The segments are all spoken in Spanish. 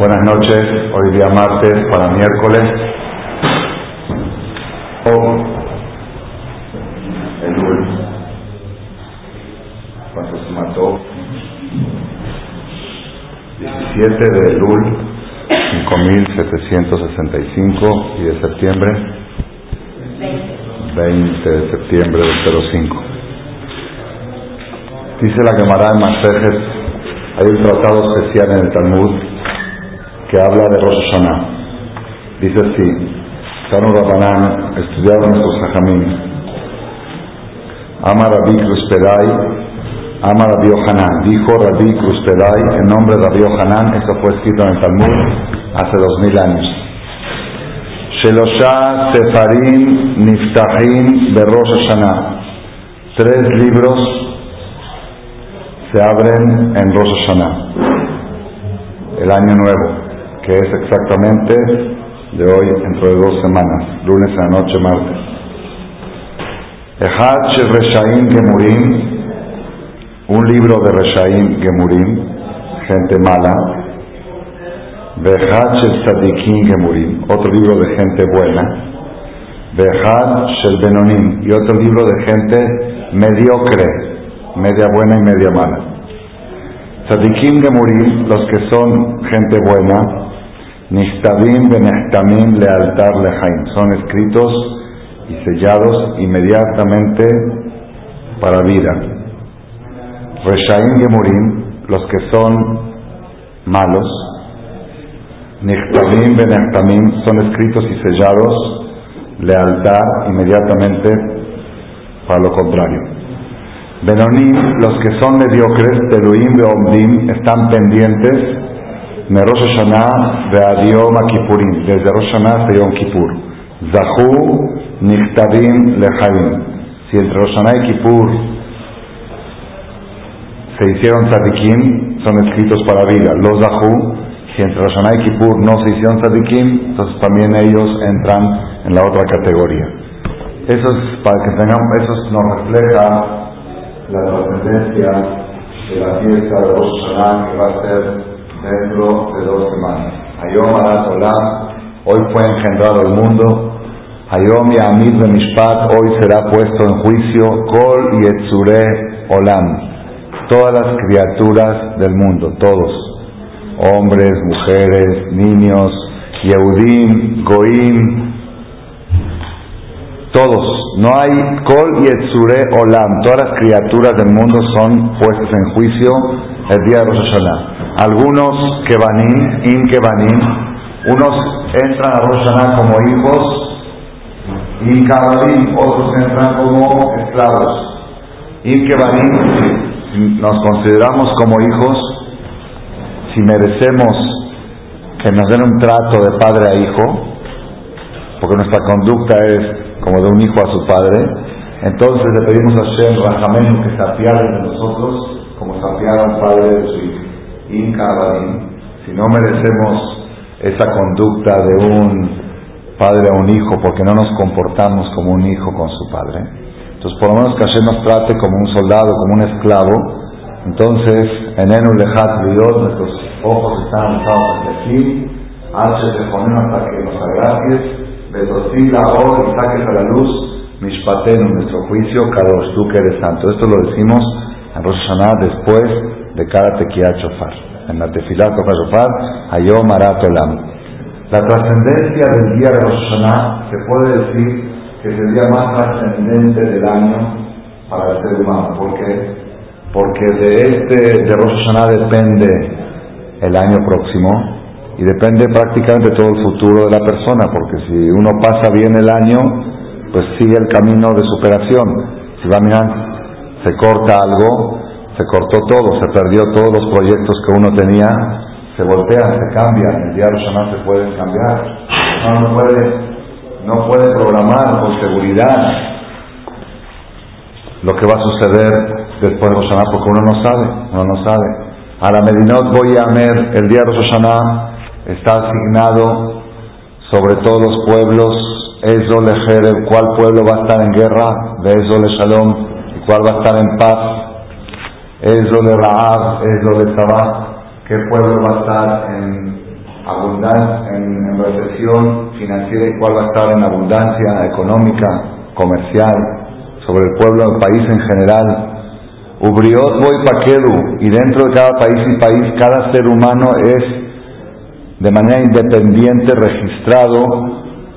Buenas noches, hoy día martes para miércoles. Oh, Elul. ¿Cuánto se mató? 17 de Elul, 5765 y de septiembre 20 de septiembre del 05. Dice la Gemara en Masejes, hay un tratado especial en el Talmud que habla de Rosh Hashanah. Dice así, Tanu Rabbanan, estudiaron nuestros Sajamim. Ama Rabbi Cruzpedai, Ama Rabbi Yohanan. Dijo Rabbi Cruzpedai en nombre de Rabbi Yohanan, esto fue escrito en el Talmud hace dos mil años. Shelosha Sefarim Niftahim de Rosh Hashanah. Tres libros se abren en Rosh Hashanah, el año nuevo, que es exactamente de hoy, dentro de dos semanas, lunes a la noche, martes. Echad Reshaim Gemurim, un libro de Reshaim Gemurim, gente mala. Vejad Shel Tzadikim Gemurim, otro libro de gente buena. Vejad Shel Benonim, y otro libro de gente mediocre, media buena y media mala. Sadikim Gemurim, los que son gente buena, Nistabim Benehtamim Lealtar Lehaim, son escritos y sellados inmediatamente para vida. Reshaim Gemurim, los que son malos, Nistabim Benehtamim, son escritos y sellados lealtad inmediatamente para lo contrario. Benonim, los que son mediocres, Teluim Beomdim, están pendientes Rosh Hashanah de Adiom Kippurim, desde Rosh Hashanah hasta Yom Kippur. Zahu Nichtadim Lehaim. Si entre Hashanah y Kippur se hicieron tzadikim, son escritos para vida. Los Zahu, si entre Rosh Hashanah y Kippur no se hicieron tzadikim, entonces también ellos entran en la otra categoría. Eso es para que tengamos, eso nos refleja la trascendencia de la fiesta de Rosh Hashanah que va a ser dentro de dos semanas. Ayom Arat hoy fue engendrado el mundo. Ayom Yamid Mishpat, hoy será puesto en juicio Kol Yetzure Olam. Todas las criaturas del mundo, todos, hombres, mujeres, niños, Yehudim, Goim, todos, no hay Kol y Etzure Olam, todas las criaturas del mundo son puestas en juicio el día de Rosh Hashanah. Algunos Kebanim, In Kebanim, unos entran a Rosh como hijos, In Kebanim, otros entran como esclavos. In Kebanim, si nos consideramos como hijos, si merecemos que nos den un trato de padre a hijo, porque nuestra conducta es como de un hijo a su padre, entonces le pedimos a Shem Rahamenu que se apiade de nosotros como se apiada un padre de su hijo. Si no merecemos esa conducta de un padre a un hijo porque no nos comportamos como un hijo con su padre, entonces por lo menos que Hashem nos trate como un soldado, como un esclavo, entonces en Enu Lejat Dios nuestros ojos están alzados hacia aquí, H se hasta que nos agracies la ahora y saques a la luz. Mishpatenu, nuestro juicio, Kadosh, tú que eres santo. Esto lo decimos en Rosh Hashanah después de cada tequía chofar. En la tefilá toca chofar, Ayom Arat La trascendencia del día de Rosh Hashanah se puede decir que es el día más trascendente del año para el ser humano. ¿Por qué? Porque de este, de Rosh Hashanah depende el año próximo, y depende prácticamente todo el futuro de la persona, porque si uno pasa bien el año, pues sigue el camino de superación. Si va mirar, se corta algo, se cortó todo, se perdió todos los proyectos que uno tenía, se voltean, se cambian, el diario no se puede cambiar. No, no puede, no puede programar con seguridad lo que va a suceder después de Roshaná, porque uno no sabe, uno no sabe. A la Medinot voy a ver el día de Roshaná está asignado sobre todos los pueblos, Ezol cuál pueblo va a estar en guerra, de Ezol Shalom, y cuál va a estar en paz, Ezol Raab, Ezol Sabah, qué pueblo va a estar en abundancia, en, recesión financiera y cuál va a estar en abundancia económica, comercial, sobre el pueblo, el país en general. Ubriot voy paquedu, y dentro de cada país y país, cada ser humano es de manera independiente registrado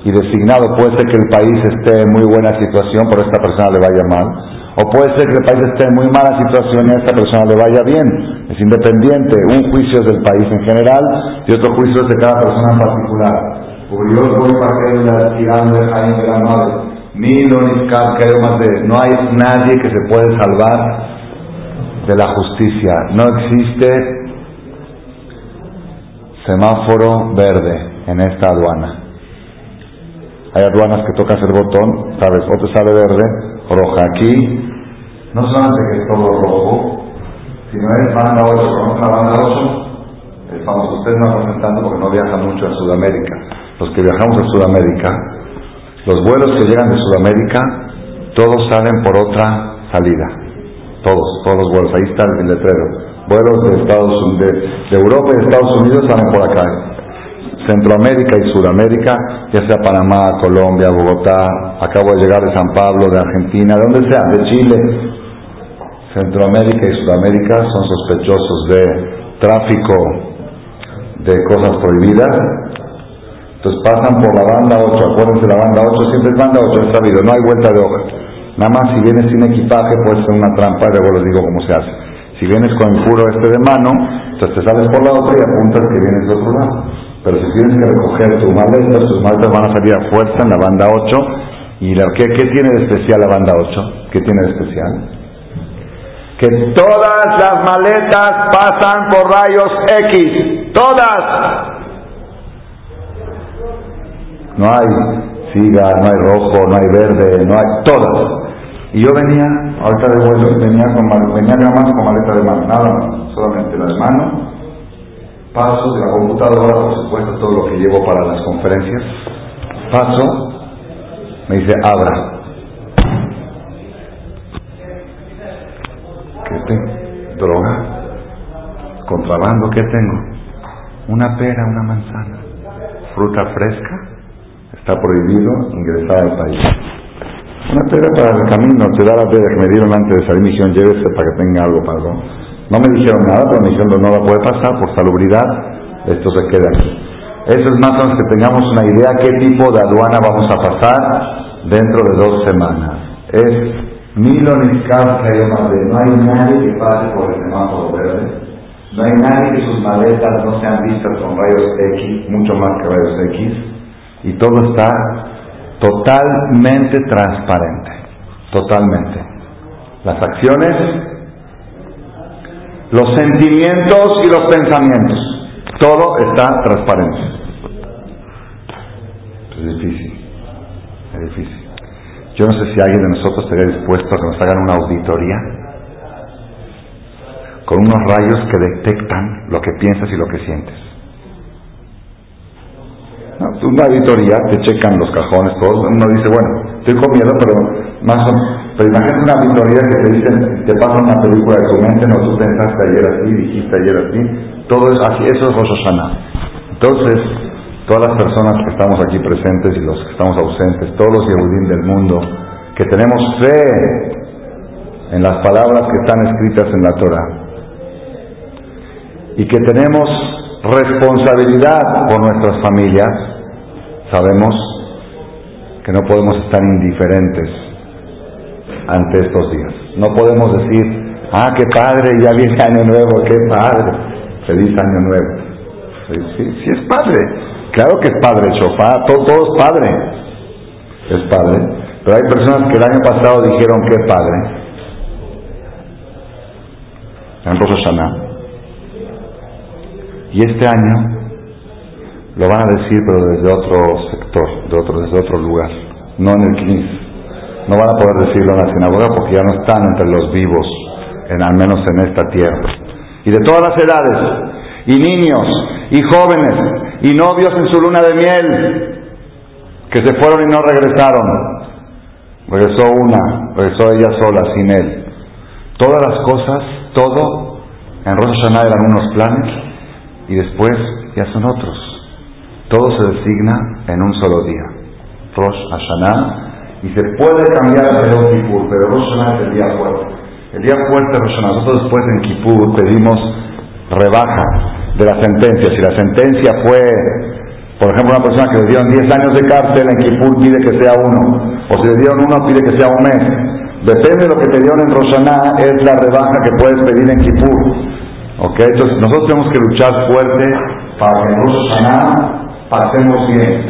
y designado. Puede ser que el país esté en muy buena situación, pero esta persona le vaya mal. O puede ser que el país esté en muy mala situación y a esta persona le vaya bien. Es independiente. Un juicio es del país en general y otro juicio es de cada persona en particular. De de la madre. No hay nadie que se puede salvar de la justicia. No existe semáforo verde en esta aduana. Hay aduanas que tocas el botón, sabes, o te sale verde, roja. Aquí no solamente que es todo rojo, sino es banda 8. ¿Conoces la banda 8? El famoso, ustedes no representando porque no viajan mucho a Sudamérica. Los que viajamos a Sudamérica, los vuelos que llegan de Sudamérica, todos salen por otra salida todos, todos los vuelos, ahí está el letrero. Vuelos de Estados de, de Europa y de Estados Unidos salen por acá. Centroamérica y Sudamérica, ya sea Panamá, Colombia, Bogotá, acabo de llegar de San Pablo, de Argentina, de donde sea, de Chile. Centroamérica y Sudamérica son sospechosos de tráfico de cosas prohibidas. Entonces pasan por la banda 8, acuérdense la banda 8, siempre es banda 8, es sabido, no hay vuelta de hoja. Nada más si vienes sin equipaje puede ser una trampa, y luego les digo cómo se hace. Si vienes con el puro este de mano, entonces te sales por la otra y apuntas que vienes de otro lado. Pero si tienes que recoger tus maletas, tus maletas van a salir a fuerza en la banda 8. ¿Y la, ¿qué, qué tiene de especial la banda 8? ¿Qué tiene de especial? Que todas las maletas pasan por rayos X. Todas. No hay siga, no hay rojo, no hay verde, no hay todas. Y yo venía, ahorita de vuelta, venía, con, venía nada más con maleta de mano, nada más, solamente la de mano, paso de la computadora, por supuesto, todo lo que llevo para las conferencias, paso, me dice, abra. ¿Qué tengo? ¿Droga? ¿Contrabando? ¿Qué tengo? Una pera, una manzana, fruta fresca, está prohibido ingresar al país. Una pera para el camino, te da la pera que me dieron antes de salir misión, llévese para que tenga algo para. No me dijeron nada, pero me dijeron no la puede pasar por salubridad, esto se queda aquí. Eso es más o menos que tengamos una idea qué tipo de aduana vamos a pasar dentro de dos semanas. Es Miloniskar no hay nadie que pase por el semáforo verde, no hay nadie que sus maletas no sean vistas con rayos X, mucho más que rayos X, y todo está totalmente transparente, totalmente. Las acciones, los sentimientos y los pensamientos, todo está transparente. Es difícil, es difícil. Yo no sé si alguien de nosotros estaría dispuesto a que nos hagan una auditoría con unos rayos que detectan lo que piensas y lo que sientes. Una auditoría, te checan los cajones, todos. Uno dice, bueno, estoy con miedo, pero más o. Pero imagínate una auditoría que te dicen, te pasa una película de tu mente, no, tú pensaste ayer así, dijiste ayer así. Todo es así, eso es Rosh Entonces, todas las personas que estamos aquí presentes y los que estamos ausentes, todos los Yehudim del mundo, que tenemos fe en las palabras que están escritas en la Torah y que tenemos responsabilidad por nuestras familias, sabemos que no podemos estar indiferentes ante estos días. No podemos decir, ah, qué padre, ya viene año nuevo, qué padre, feliz año nuevo. Sí, sí, es padre, claro que es padre, Chofá, todo, todo es padre, es padre. Pero hay personas que el año pasado dijeron, qué padre. En Rosh y este año lo van a decir, pero desde otro sector, de otro, desde otro lugar, no en el CNIS. No van a poder decirlo en la sinagoga porque ya no están entre los vivos, en, al menos en esta tierra. Y de todas las edades, y niños, y jóvenes, y novios en su luna de miel, que se fueron y no regresaron. Regresó una, regresó ella sola, sin él. Todas las cosas, todo, en Rosh Hashanah eran unos planes, y después ya son otros. Todo se designa en un solo día. Rosh Hashanah, y se puede cambiar el Yom Kippur, pero Rosh Hashanah es el día fuerte. El día fuerte Rosh Hashanah, nosotros después en Kippur pedimos rebaja de la sentencia. Si la sentencia fue, por ejemplo, una persona que le dieron 10 años de cárcel, en Kippur pide que sea uno, o si le dieron uno, pide que sea un mes. Depende de lo que te dieron en Rosh Hashanah, es la rebaja que puedes pedir en Kippur. ¿Ok? Entonces nosotros tenemos que luchar fuerte para que en Rosh Hashanah pasemos bien.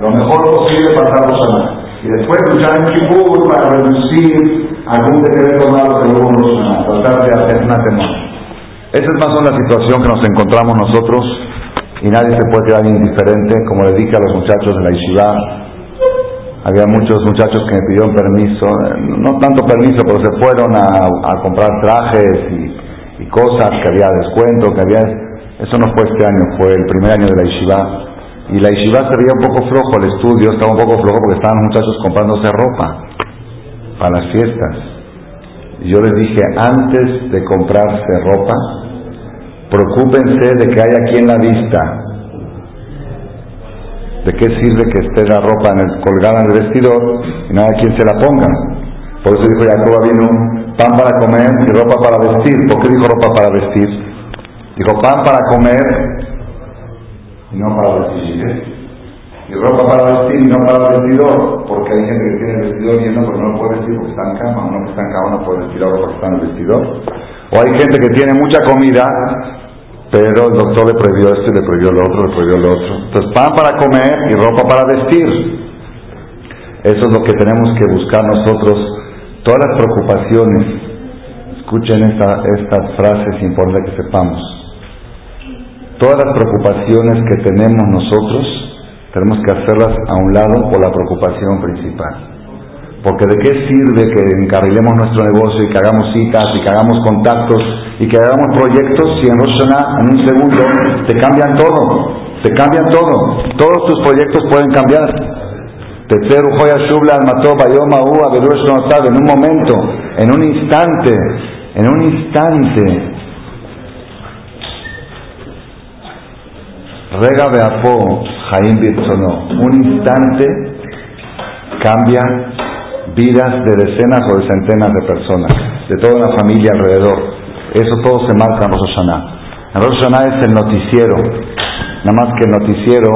Lo mejor posible para Rosh Hashanah. Y después luchar en Kippur para reducir algún decreto malo que Rosh Hashanah. Tratar de hacer una temor. Esa es más o menos la situación que nos encontramos nosotros y nadie se puede quedar indiferente. Como le dije a los muchachos de la Yeshiva, había muchos muchachos que me pidieron permiso, no tanto permiso, pero se fueron a, a comprar trajes y, y, cosas, que había descuento, que había... Eso no fue este año, fue el primer año de la Yeshiva y la yeshiva se veía un poco flojo, el estudio estaba un poco flojo porque estaban los muchachos comprándose ropa para las fiestas. Y yo les dije, antes de comprarse ropa, preocúpense de que haya aquí en la vista. ¿De qué sirve que esté la ropa en el, colgada en el vestidor y no haya quien se la ponga? Por eso dijo Jacob vino pan para comer y ropa para vestir. ¿Por qué dijo ropa para vestir? Dijo pan para comer y no para vestir. Y ropa para vestir y no para vestidor, porque hay gente que tiene vestidor lleno pero no puede vestir porque está en cama, uno que está en cama no puede vestir ahora porque está en el vestidor. O hay gente que tiene mucha comida, pero el doctor le prohibió esto y le prohibió lo otro, le prohibió lo otro. Entonces, pan para comer y ropa para vestir. Eso es lo que tenemos que buscar nosotros. Todas las preocupaciones, escuchen esta, estas frases, importante que sepamos Todas las preocupaciones que tenemos nosotros, tenemos que hacerlas a un lado por la preocupación principal. Porque de qué sirve que encarrilemos nuestro negocio y que hagamos citas y que hagamos contactos y que hagamos proyectos si en Rosh en un segundo te cambian todo, te cambian todo. Todos tus proyectos pueden cambiar. En un momento, en un instante, en un instante, Rega Beapó, Jaim Birsono, un instante cambia vidas de decenas o de centenas de personas, de toda la familia alrededor. Eso todo se marca en Rosh. En Rosh Hashanah es el noticiero, nada más que el noticiero,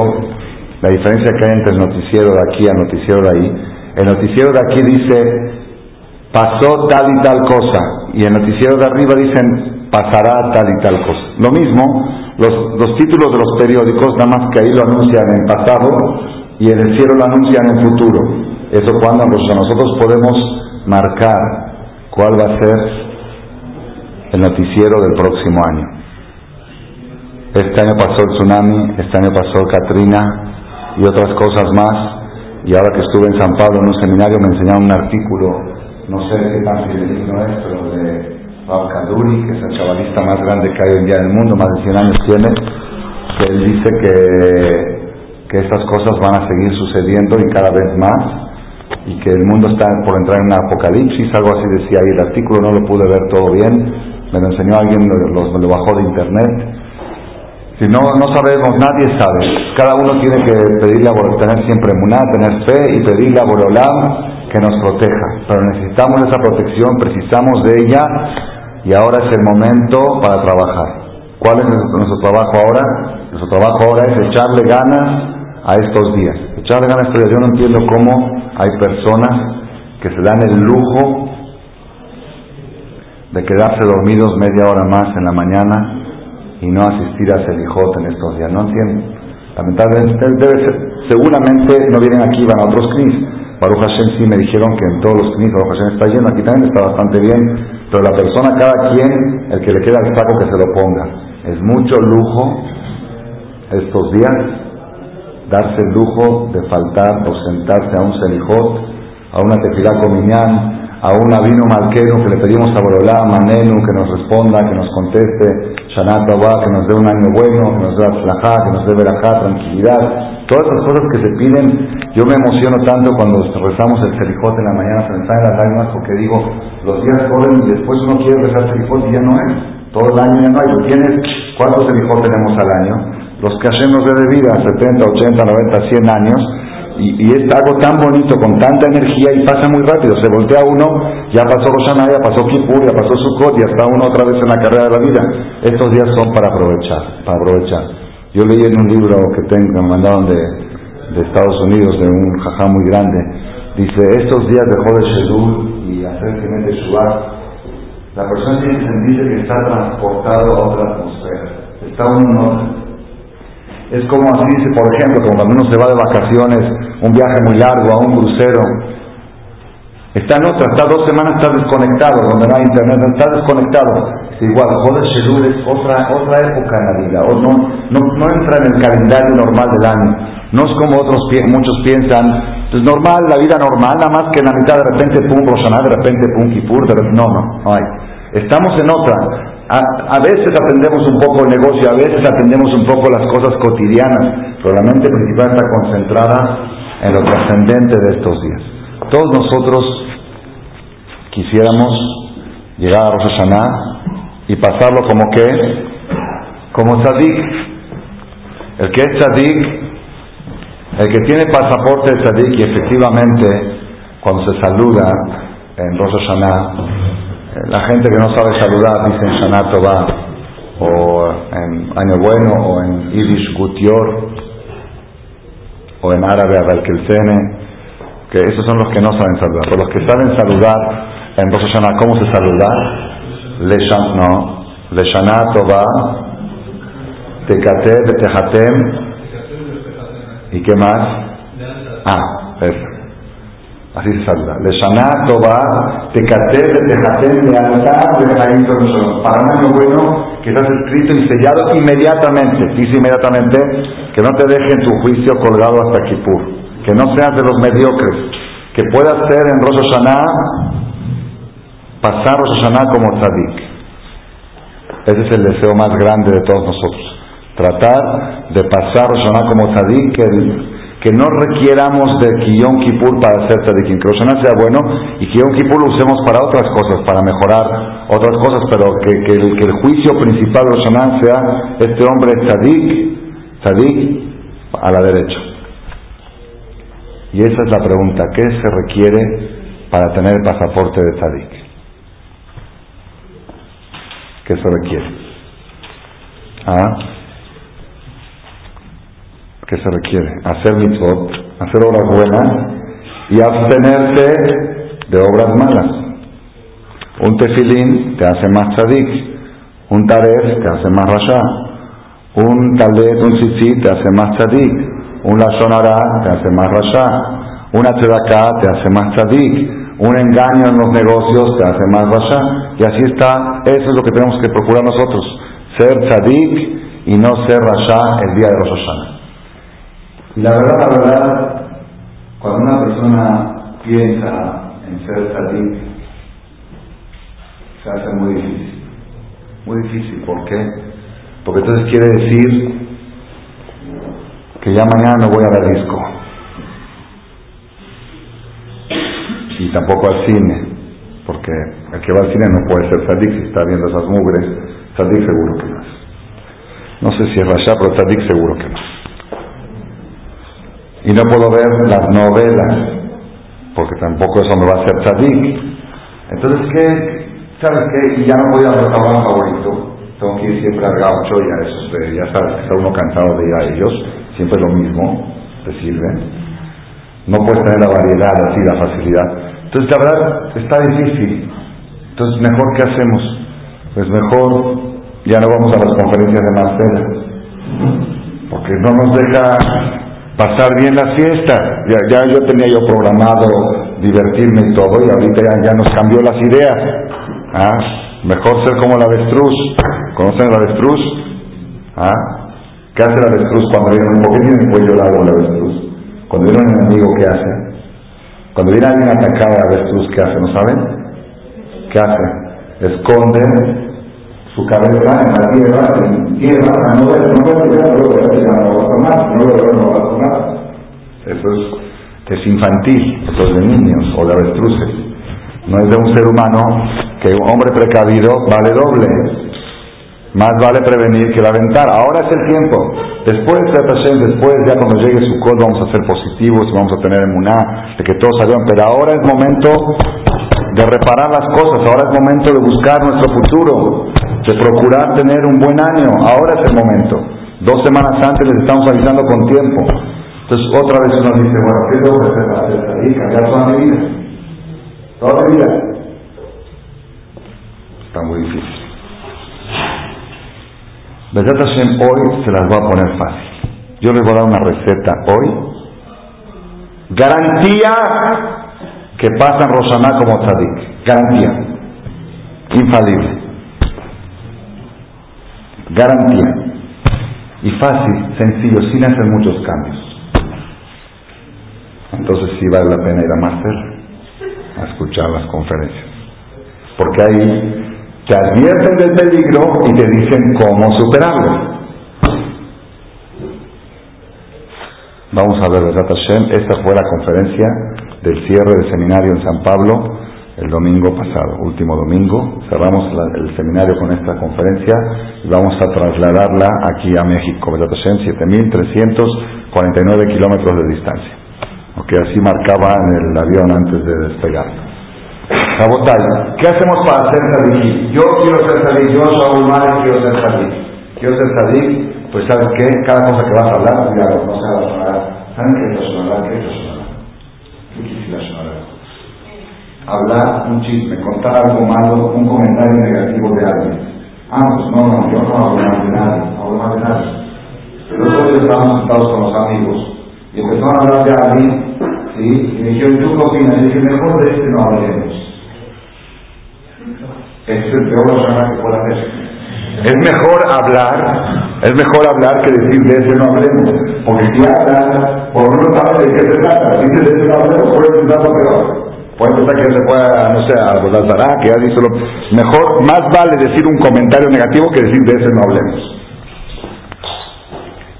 la diferencia que hay entre el noticiero de aquí al noticiero de ahí, el noticiero de aquí dice, pasó tal y tal cosa, y el noticiero de arriba dicen, pasará tal y tal cosa. Lo mismo, los, títulos de los periódicos, nada más que ahí lo anuncian en pasado y en el cielo lo anuncian en futuro. Eso cuando nosotros podemos marcar cuál va a ser el noticiero del próximo año. Este año pasó el tsunami, este año pasó Katrina y otras cosas más. Y ahora que estuve en San Pablo en un seminario me enseñaron un artículo, no sé qué tan fidedigno es, pero de Rab Kaduri, que es el cabalista más grande que hay hoy en día en el mundo, más de 100 años tiene, que él dice que, que estas cosas van a seguir sucediendo y cada vez más, y que el mundo está por entrar en un apocalipsis, algo así decía ahí, el artículo no lo pude ver todo bien, me lo enseñó alguien, lo, lo bajó de internet. Si no, no sabemos, nadie sabe. Cada uno tiene que pedirle a tener siempre emuná, tener fe y pedirle a Borolam que nos proteja. Pero necesitamos esa protección, precisamos de ella y ahora es el momento para trabajar. ¿Cuál es nuestro trabajo ahora? Nuestro trabajo ahora es echarle ganas a estos días. Echarle ganas a estos días. Yo no entiendo cómo hay personas que se dan el lujo de quedarse dormidos media hora más en la mañana y no asistir a Selijot en estos días. No entiendo. Lamentablemente, debe ser, seguramente no vienen aquí, van a otros CNIS. Baruch Hashem sí me dijeron que en todos los CNIS Baruch Hashem está lleno, aquí también está bastante bien pero la persona, cada quien, el que le queda el saco que se lo ponga. Es mucho lujo estos días darse el lujo de faltar o sentarse a un selijot, a una tefilá comiñán, a un vino malquero que le pedimos a Borolá, Manenu, que nos responda, que nos conteste, Shanat que nos dé un año bueno, que nos dé Aslajá, que nos dé Berajá, tranquilidad. Todas las cosas que se piden, yo me emociono tanto cuando rezamos el celijote en la mañana, se me las lágrimas porque digo, los días corren y después uno quiere rezar celijote y ya no es. Todo el año ya no hay. ¿Tienes, ¿Cuántos celijotes tenemos al año? los que Hashem nos de vida, 70, 80, 90, 100 años, y, es algo tan bonito, con tanta energía y pasa muy rápido. Se voltea uno, ya pasó Roshaná, ya pasó Kippur, ya pasó Sukkot, ya está uno otra vez en la carrera de la vida. Estos días son para aprovechar, para aprovechar. Yo leí en un libro que tengo, me mandaron de, de Estados Unidos, de un jajá muy grande, dice, estos días de Jodesh Shedul y de Shubat, la persona tiene que sentir que está transportado a otra atmósfera, está uno. Es como así dice, por ejemplo, como cuando uno se va de vacaciones, un viaje muy largo, a un crucero. Está en otra, está dos semanas, está desconectado, donde no hay internet, está desconectado. Es igual, Joder Shedul es otra, otra época en la vida, o no, no, no entra en el calendario normal del año. No es como otros muchos piensan, es normal, la vida normal, nada más que en la mitad de repente pum Roshaná, de repente pum Kipur, de repente, no, no, no hay. Estamos en otra. A, veces atendemos un poco el negocio, a veces atendemos un poco las cosas cotidianas, pero la mente principal está concentrada en lo trascendente de estos días. Todos nosotros quisiéramos llegar a Rosh Hashanah y pasarlo como que, como tzadik. El que es tzadik, el que tiene pasaporte de tzadik y efectivamente cuando se saluda en Rosh Hashanah, la gente que no sabe saludar dice en Shana o en Año Bueno o en Yiddish Gutior o en árabe Abelkelsene, que esos son los que no saben saludar. Pero los que saben saludar en Rosh Hashanah, ¿cómo se saluda? Le no, Le Shana Tova, Tekate, Betejatem, ¿y qué más? Ah, eso. Así se saluda. Leshaná Tobá, Tecate, Tejatem, Lealtad, Lejaim, Para un año bueno que estás escrito y sellado inmediatamente. Dice inmediatamente que no te dejen tu juicio colgado hasta Kippur. Que no seas de los mediocres. Que puedas ser en Rosh Hashanah, pasar Rosh Hashanah como tzadik. Ese es el deseo más grande de todos nosotros. Tratar de pasar Rosh Hashanah como tzadik, el que no requieramos de Kiyom Kippur para hacer Tzadikim, que Rosh sea bueno y que Yom Kippur lo usemos para otras cosas, para mejorar otras cosas, pero que, el, juicio principal de Rosh sea este hombre Tzadik, Tzadik a la derecha. Y esa es la pregunta, ¿qué se requiere para tener el pasaporte de Tzadik? ¿Qué se requiere? ¿Ah? ¿Qué se requiere? Hacer mitzvot, hacer obras buenas y abstenerse de obras malas. Un tefilín te hace más tzadik, un taref te hace más rasha, un talet, un tzitzit te hace más tzadik, un lashonara te hace más rasha, una tzedakah te hace más tzadik, un engaño en los negocios te hace más rasha, y así está, eso es lo que tenemos que procurar nosotros, ser tzadik y no ser rasha el día de los Hashanah. La verdad, la verdad, cuando una persona piensa en ser tzadik, se hace muy difícil. Muy difícil, ¿por qué? Porque entonces quiere decir que ya mañana no voy a la disco. Y tampoco al cine, porque el que va al cine no puede ser tzadik si está viendo esas mugres. Tzadik seguro que no es. No sé si es Rasha, pero tzadik seguro que no y no puedo ver las novelas, porque tampoco eso me va a hacer tzadik. Entonces, ¿qué? ¿Sabes qué? Ya no voy a restaurante favorito, tengo que ir siempre al gaucho y a esos, ya sabes, está uno cansado de ir a ellos, siempre es lo mismo, te sirve. No puedes tener la variedad así, la facilidad. Entonces, la verdad, está difícil. Entonces, mejor, ¿qué hacemos? Pues mejor, ya no vamos a las conferencias de Marcela, porque no nos deja pasar bien la fiesta. Ya, ya yo tenía yo programado divertirme y todo, y ahorita ya, nos cambió las ideas. ¿Ah? Mejor ser como la avestruz. ¿Conocen la avestruz? ¿Ah? ¿Qué hace la avestruz cuando viene un poquito tiene el la avestruz? Cuando viene un enemigo, ¿qué hace? Cuando viene alguien a atacar a la avestruz, ¿qué hace? ¿No saben? ¿Qué hace? Esconde su cabeza en la tierra, en tierra, no ver, no ver, no no va a tomar, no no va a tomar. Eso es, es infantil, eso es de niños o de avestruces. No es de un ser humano que un hombre precavido vale doble. Más vale prevenir que lamentar. Ahora es el tiempo. Después, después, ya cuando llegue su col, vamos a ser positivos vamos a tener emuná de que todos salgan. Pero ahora es momento de reparar las cosas, ahora es momento de buscar nuestro futuro, de procurar tener un buen año. Ahora es el momento. Dos semanas antes les estamos avisando con tiempo. Entonces, otra vez uno dice, bueno, ¿qué tengo que hacer para hacer Cambiar toda mi vida. Toda mi vida. Está muy difícil. Hashem hoy se las voy a poner fácil. Yo les voy a dar una receta hoy. Garantía que pasan Roshaná como tzadik. Garantía. Infalible. Garantía. Y fácil, sencillo, sin hacer muchos cambios. Entonces sí vale la pena ir a Master a escuchar las conferencias. Porque ahí te advierten del peligro y te dicen cómo superarlo. Vamos a ver, Hashem, esta fue la conferencia del cierre del seminario en San Pablo el domingo pasado, último domingo. Cerramos el seminario con esta conferencia y vamos a trasladarla aquí a México, Hashem, 7.349 kilómetros de distancia. Ok, así marcaba en el avión antes de despegar. Sabotay, ¿qué hacemos para ser sadik? Yo quiero ser sadik, yo soy Mare quiero ser sadik. Quiero ser sadik, pues ¿sabes qué? Cada cosa que vas a hablar, cuidado, no se va a. ¿Saben qué es la sonora? ¿Qué es la sonora? ¿Qué quiere la sonora? Hablar un chisme, contar algo malo, un comentario negativo de alguien. Ah, pues no, no, yo no hablo mal de nadie, no hablo mal de nadie. Pero nosotros estábamos sentados con los amigos y empezaron a hablar de alguien, ¿sí? Y me dijeron, ¿tú qué opinas? Y dije, mejor de este no hablemos es el peor que pueda hacer. Es mejor hablar, es mejor hablar que decir de ese no hablemos, porque si hablas, por lo menos sabes de qué se trata, dices de ese no hablemos, puede pensar lo peor. Puede pensar que se pueda, no sé, a que ya dice lo mejor, más vale decir un comentario negativo que decir de ese no hablemos.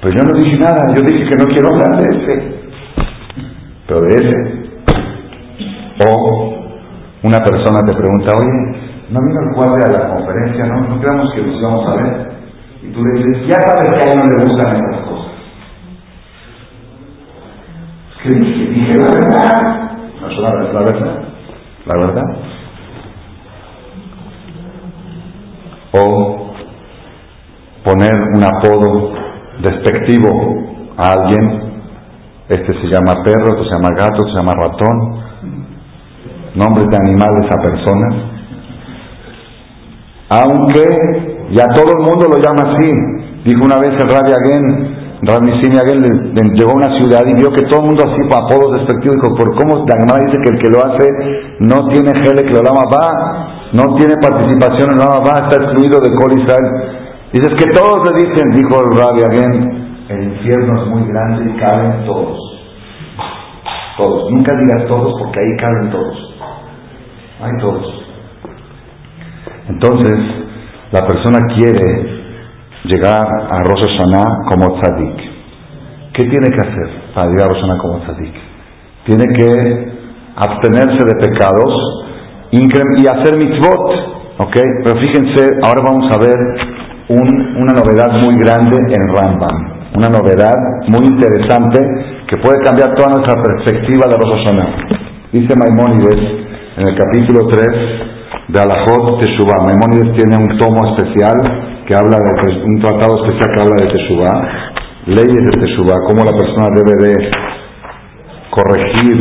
Pues yo no dije nada, yo dije que no quiero hablar de ese, pero de ese. O una persona te pregunta, oye, no vino el cuadro a la conferencia, no, no creamos que nos íbamos a ver. Y tú le dices, ya sabes que a uno le gustan estas cosas. ¿Qué dije? Dije la verdad. La, verdad. La verdad. O poner un apodo despectivo a alguien. Este se llama perro, este se llama gato, este se llama ratón. Nombres de animales a personas aunque ya todo el mundo lo llama así. Dijo una vez el Rabbi Aguen, Rabbi Simi llegó a una ciudad y vio que todo el mundo así, con apodos despectivos, dijo, ¿por cómo la Gemara dice que el que lo hace no tiene gele que lo lama va, no tiene participación en lo lama va, está excluido de Col Israel? Dices que todos le dicen, dijo el Rabbi el infierno es muy grande y caben todos. Todos. Nunca digas todos porque ahí caben todos. Hay todos. Entonces, la persona quiere llegar a Rosh Hashanah como tzadik. ¿Qué tiene que hacer para llegar a Rosh Hashanah como tzadik? Tiene que abstenerse de pecados y hacer mitzvot. ¿Ok? Pero fíjense, ahora vamos a ver una novedad muy grande en Rambam. Una novedad muy interesante que puede cambiar toda nuestra perspectiva de Rosh Hashanah. Dice Maimónides en el capítulo 3 de Alajot Teshuvah. Maimónides tiene un tomo especial que habla de un tratado especial que habla de Teshuvah, leyes de Teshuvah, cómo la persona debe de corregir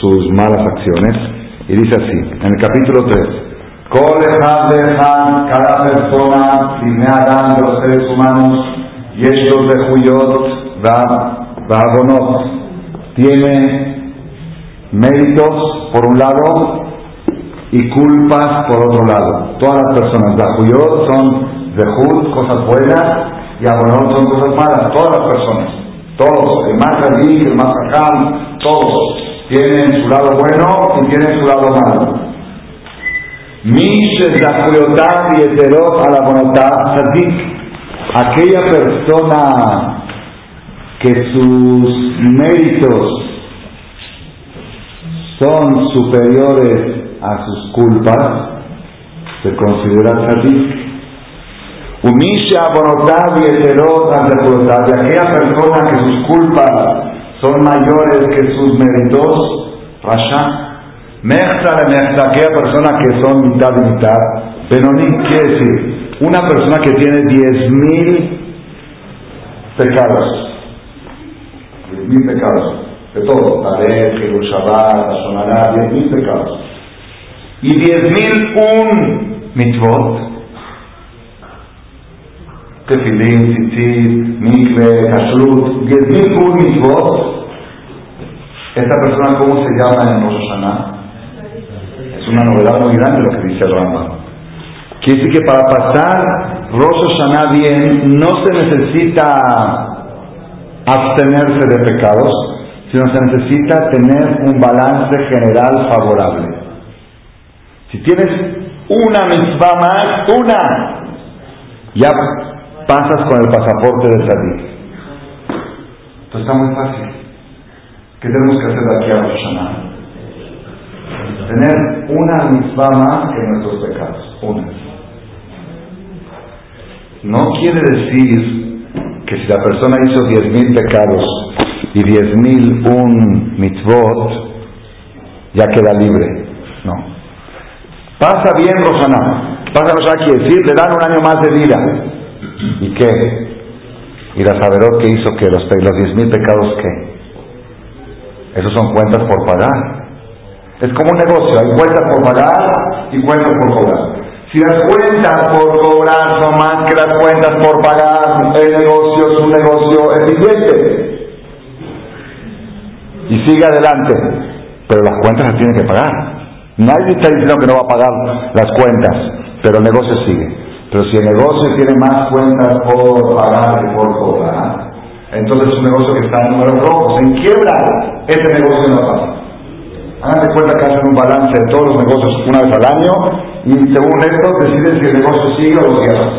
sus malas acciones. Y dice así, en el capítulo 3, cada persona, me hagan los seres humanos, y estos de Juyot, Vadonot, tiene méritos, por un lado, y culpas por otro lado. Todas las personas, Juyot son Jud, cosas buenas, y Abonot son cosas malas. Todas las personas, todos, el más Khalid, el más Hakam, todos tienen su lado bueno y tienen su lado malo. La Juyotá y Eterot a la voluntad aquella persona que sus méritos son superiores a sus culpas, se considera tzadik. Umisha bonotab y ante y aquella persona que sus culpas son mayores que sus méritos, Rasha. Mechza de Mechza, aquella persona que son mitad y mitad, Benonim quiere decir, una persona que tiene diez mil pecados, diez mil pecados, de todo, Tarek, Shonará, diez mil pecados, y diez mil un mitvot, tefilín, tzitzit, mikve, kashrut, diez mil esta persona, ¿cómo se llama en Rosh Hashanah? Es una novedad muy grande lo que dice el Rambam. Quiere decir que para pasar Rosh Hashanah bien no se necesita abstenerse de pecados, sino se necesita tener un balance general favorable. Si tienes una mitzvah más, una, ya pasas con el pasaporte de salir. Entonces está muy fácil. ¿Qué tenemos que hacer de aquí a Rosh? Tener una mitzvah más que nuestros pecados. Una. No quiere decir que si la persona hizo diez mil pecados y diez mil un mitzvot, ya queda libre. No. Pasa bien Rosana. Pasa Rosana quiere decir, le dan un año más de vida. ¿Y qué? ¿Y la saberot que hizo que los, los diez mil pecados qué? Esos son cuentas por pagar. Es como un negocio, hay cuentas por pagar y cuentas por cobrar. Si las cuentas por cobrar son más que las cuentas por pagar, el negocio es un negocio eficiente. Y sigue adelante. Pero las cuentas las tiene que pagar. Nadie está diciendo que no va a pagar las cuentas, pero el negocio sigue. Pero si el negocio tiene más cuentas por pagar que por cobrar, entonces es un negocio que está en números rojos, en quiebra, ese negocio no pasa. Hagan cuenta que hacen un balance de todos los negocios una vez al año y según esto deciden si el negocio sigue o cierra.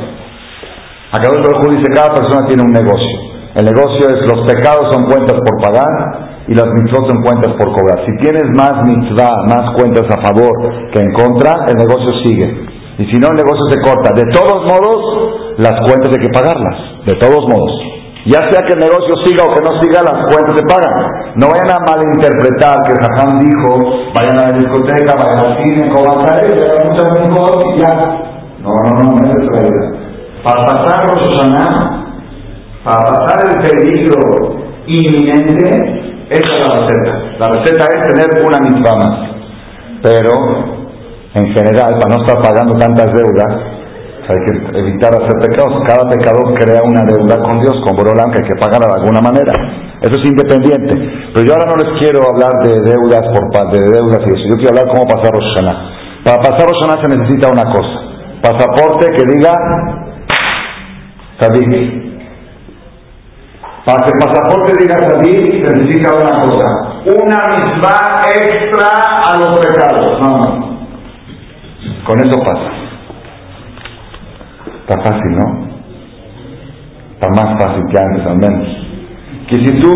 Acá el dice cada persona tiene un negocio. El negocio es los pecados son cuentas por pagar y las mitzvot son cuentas por cobrar. Si tienes más mitzvah, más cuentas a favor que en contra, el negocio sigue. Y si no, el negocio se corta. De todos modos, las cuentas hay que pagarlas. De todos modos. Ya sea que el negocio siga o que no siga, las cuentas se pagan. No vayan a malinterpretar que Jajam dijo, vayan a la discoteca, vayan al cine, coman muchas cosas y ya. No, no, no, no es realidad. Para pasar Roshaná, para pasar el peligro inminente, esa es la receta. La receta es tener una misma más. Pero, en general, para no estar pagando tantas deudas, hay que evitar hacer pecados. Cada pecador crea una deuda con Dios, con Borolam, que hay que pagar de alguna manera. Eso es independiente. Pero yo ahora no les quiero hablar de deudas por de deudas y eso. Yo quiero hablar cómo pasar Rosh Para pasar Rosh se necesita una cosa. Pasaporte que diga Sadik. Para que el pasaporte diga Sadik se necesita una cosa. Una misma extra a los pecados. No, no. Con eso pasa. Está fácil, ¿no? Está más fácil que antes, al menos. Que si tú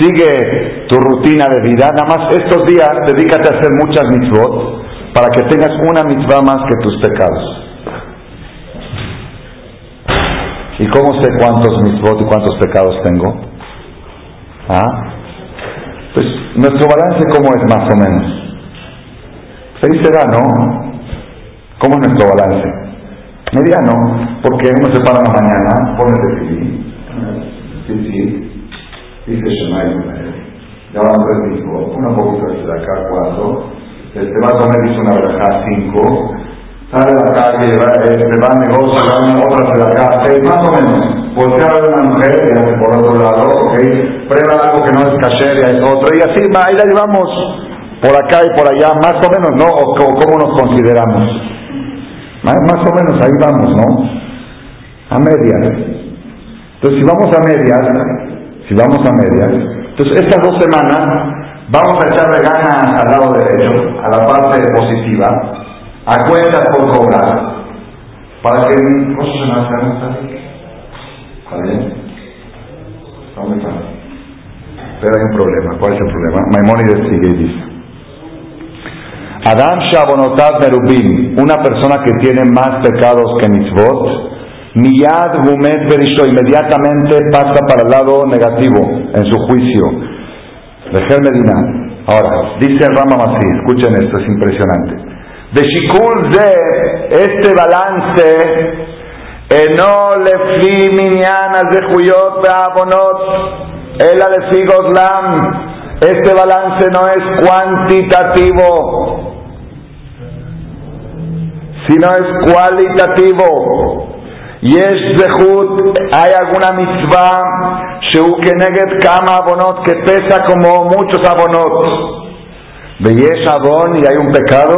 sigue tu rutina de vida, nada más estos días dedícate a hacer muchas mitzvot para que tengas una mitzvah más que tus pecados. ¿Y cómo sé cuántos mitzvot y cuántos pecados tengo? ¿Ah? Pues nuestro balance, ¿cómo es más o menos? Ahí se da, ¿no? ¿Cómo es nuestro balance? Mediano, porque uno se para la mañana, pone el sí, sí, dice Shemay, ya van tres cinco, una poquito de acá, cuatro, este va a comer, dice una verajá, cinco, sale a la calle, va, este, va a negocio, va a otra de acá, seis, más o menos, voltea a ver una mujer y hace por otro lado, ok, prueba algo que no es caché y es otro, y así va, ahí la llevamos por acá y por allá, más o menos, ¿no? O, o cómo nos consideramos. Más, o menos ahí vamos, ¿no? A medias. Entonces, si vamos a medias, si vamos a medias, entonces estas dos semanas vamos a echarle ganas al lado derecho, a la parte positiva, a cuentas por cobrar, para que cosas se nos ¿Está bien? Está muy fácil. Pero hay un problema. ¿Cuál es el problema? Maimónides sigue y dice. Adam Shabonotav Merubim, una persona que tiene más pecados que mitzvot, Miyad Gumet Berisho, inmediatamente pasa para el lado negativo en su juicio. Dejer Medina. Ahora, dice Rama Masí, escuchen esto, es impresionante. De Shikul de este balance, Eno lefi minyanas de Juyot Be'abonot, el lefi Goslam, este balance no es cuantitativo, sino es cualitativo. Yesh Zehut, hay alguna mitzvah, Sheu Keneget Kama Abonot, que pesa como muchos abonot. Veyesh Abon, y hay un pecado,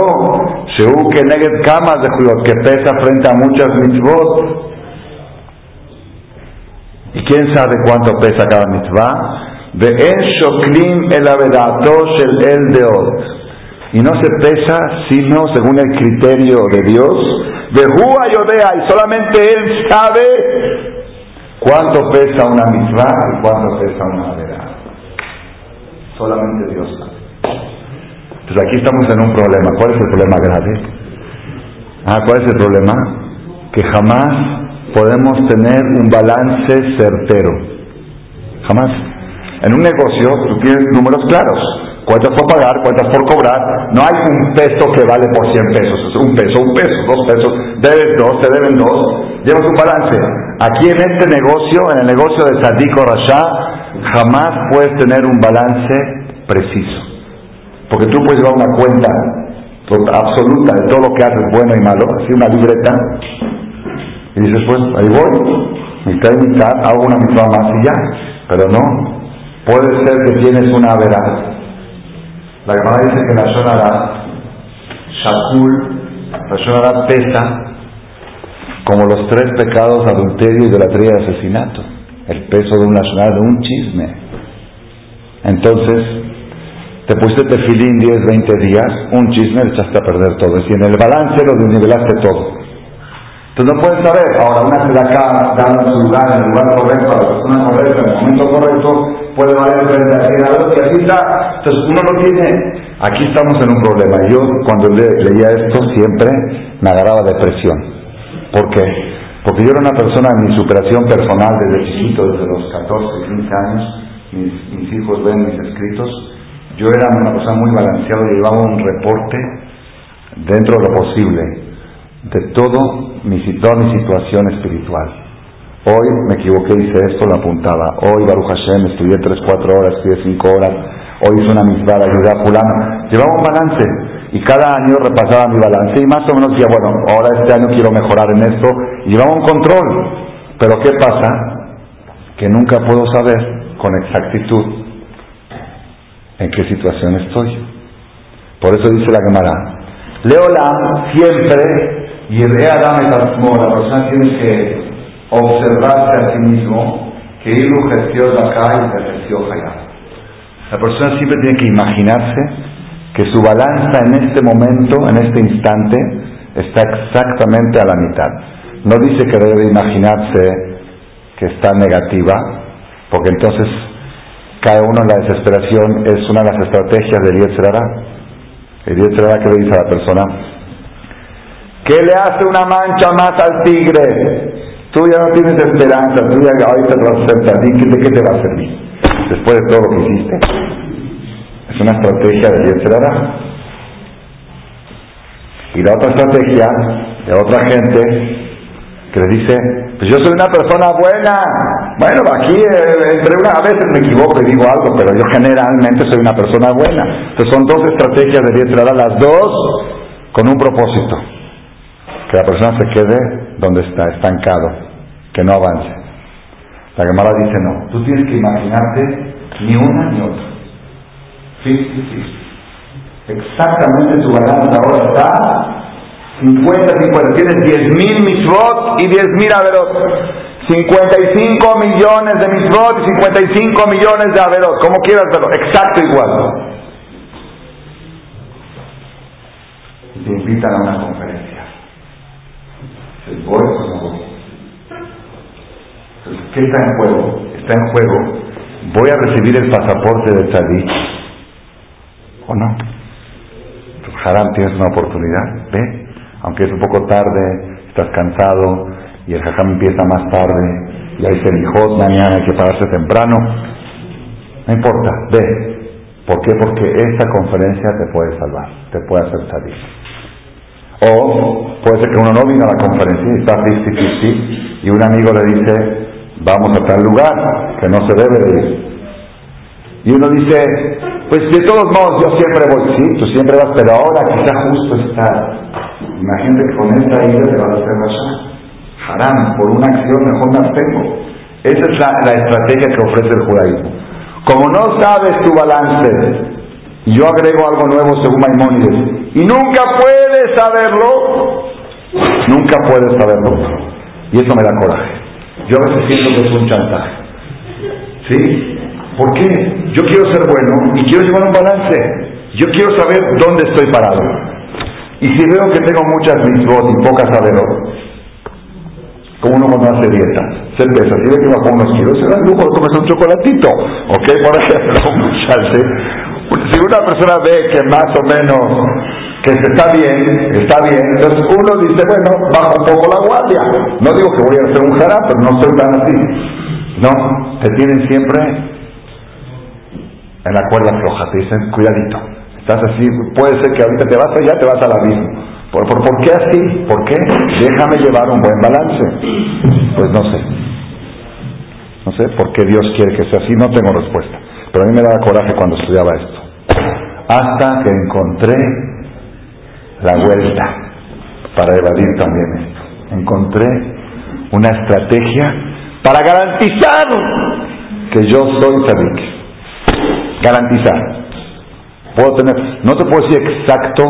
Sheu Keneget Kama de que pesa frente a muchas mitzvot. ¿Y quién sabe cuánto pesa cada mitzvah? En Shoklim el Shel El Deot y no se pesa sino según el criterio de Dios, de Júa Yodea, y solamente Él sabe cuánto pesa una mitzvah y cuánto pesa una vera. Solamente Dios sabe. Entonces aquí estamos en un problema. ¿Cuál es el problema grave? Ah, ¿cuál es el problema? Que jamás podemos tener un balance certero. Jamás. En un negocio tú tienes números claros cuántas por pagar, cuántas por cobrar. No hay un peso que vale por 100 pesos. Es un peso, un peso, dos pesos. Debes dos, te deben dos. Llevas un balance. Aquí en este negocio, en el negocio de Sadik o Rasha, jamás puedes tener un balance preciso. Porque tú puedes llevar una cuenta absoluta de todo lo que haces bueno y malo, así una libreta, y dices, pues ahí voy, mitad y mitad, hago una misma más y ya. Pero no, puede ser que tienes una verdad la Gemara dice que la Shonara, Shakul, la Shonara pesa como los tres pecados, adulterio, idolatría y asesinato. El peso de una Shonara, de un chisme. Entonces, te pusiste tefilín 10, 20 días, un chisme, echaste a perder todo. Y en el balance lo desnivelaste todo. Entonces no puedes saber, ahora una acá, dando su lugar, en el lugar correcto, a la persona correcta, en el momento correcto, puede valer frente a 100 euros y aquí está. Entonces uno no tiene, aquí estamos en un problema. Yo cuando leía esto siempre me agarraba depresión. ¿Por qué? Porque yo era una persona en mi superación personal desde chiquito, desde los 14, 15 años, mis, mis hijos ven mis escritos, yo era una persona muy balanceada llevaba un reporte dentro de lo posible de todo mi, toda mi situación espiritual. Hoy me equivoqué, hice esto, lo apuntaba. Hoy, Baruch Hashem, estudié 3, 4 horas, estudié 5 horas. Hoy hice una misma, ayudé a fulano. Llevaba un balance. Y cada año repasaba mi balance y más o menos decía, bueno, ahora este año quiero mejorar en esto. Y llevaba un control. Pero ¿qué pasa? Que nunca puedo saber con exactitud en qué situación estoy. Por eso dice la Gemara, Leolam siempre, y Adam la persona tiene que observarse a sí mismo que Ilu acá y gestión allá. La persona siempre tiene que imaginarse que su balanza en este momento, en este instante, está exactamente a la mitad. No dice que debe imaginarse que está negativa, porque entonces cada uno en la desesperación es una de las estrategias del Yetzerara. El que le dice a la persona, ¿qué le hace una mancha más al tigre? Tú ya no tienes esperanza, tú ya ahorita te vas a hacer ¿de qué te va a servir? Después de todo lo que hiciste. Es una estrategia de Yetzerara. Y la otra estrategia de otra gente que le dice, pues yo soy una persona buena. Bueno, aquí eh, entre una, a veces me equivoco y digo algo, pero yo generalmente soy una persona buena. Entonces son dos estrategias de Yetzerara, las dos con un propósito. Que la persona se quede donde está, estancado, que no avance. La Gemara dice no, tú tienes que imaginarte ni una ni otra. Exactamente tu balanza ahora está 50, 50. Tienes 10 mil misbot y 10 mil averot. 55 millones de misbot y 55 millones de averot. Como quieras verlo, exacto igual. Y te invitan a una. ¿Voy voy? ¿qué está en juego? Está en juego, ¿voy a recibir el pasaporte de Tzadik o no? Haram, tienes una oportunidad, ve, aunque es un poco tarde, estás cansado, y el jajam empieza más tarde y hay selijot mañana, hay que pararse temprano. No importa, ve. ¿Por qué? Porque esta conferencia te puede salvar, te puede hacer salir. O puede ser que uno no vino a la conferencia y está 50-50 y un amigo le dice, vamos a tal lugar, que no se debe de ir. Y uno dice, pues de todos modos yo siempre voy, sí, tú siempre vas, pero ahora quizá justo está. Imagínate que con esta ida te vas a hacer allá. Harán, por una acción mejor me abstengo. Esa es la, la estrategia que ofrece el judaísmo. Como no sabes tu balance, yo agrego algo nuevo según Maimónides, y nunca puedes saberlo, nunca puedes saberlo. Y eso me da coraje. Yo a veces siento que es un chantaje. ¿Sí? ¿Por qué? Yo quiero ser bueno y quiero llevar un balance. Yo quiero saber dónde estoy parado. Y si veo que tengo muchas mitzvot y pocas saberos, como uno cuando hace dieta, se pesa, si ve que bajó unos kilos, se da lujo de un chocolatito, ¿ok? Por ejemplo, Si una persona ve que más o menos que se está bien, está bien, entonces uno dice, bueno, baja un poco la guardia. No digo que voy a hacer un jarabe, pero no estoy tan así. No, te tienen siempre en la cuerda floja, te dicen, cuidadito, estás así, puede ser que ahorita te vas allá, te vas al abismo. ¿Por, por, ¿Por qué así? ¿Por qué? Déjame llevar un buen balance. Pues no sé. No sé por qué Dios quiere que sea así, no tengo respuesta. Pero a mí me daba coraje cuando estudiaba esto. Hasta que encontré la vuelta para evadir también esto. Encontré una estrategia para garantizar que yo soy tzadik garantizar. Puedo tener, no te puedo decir exacto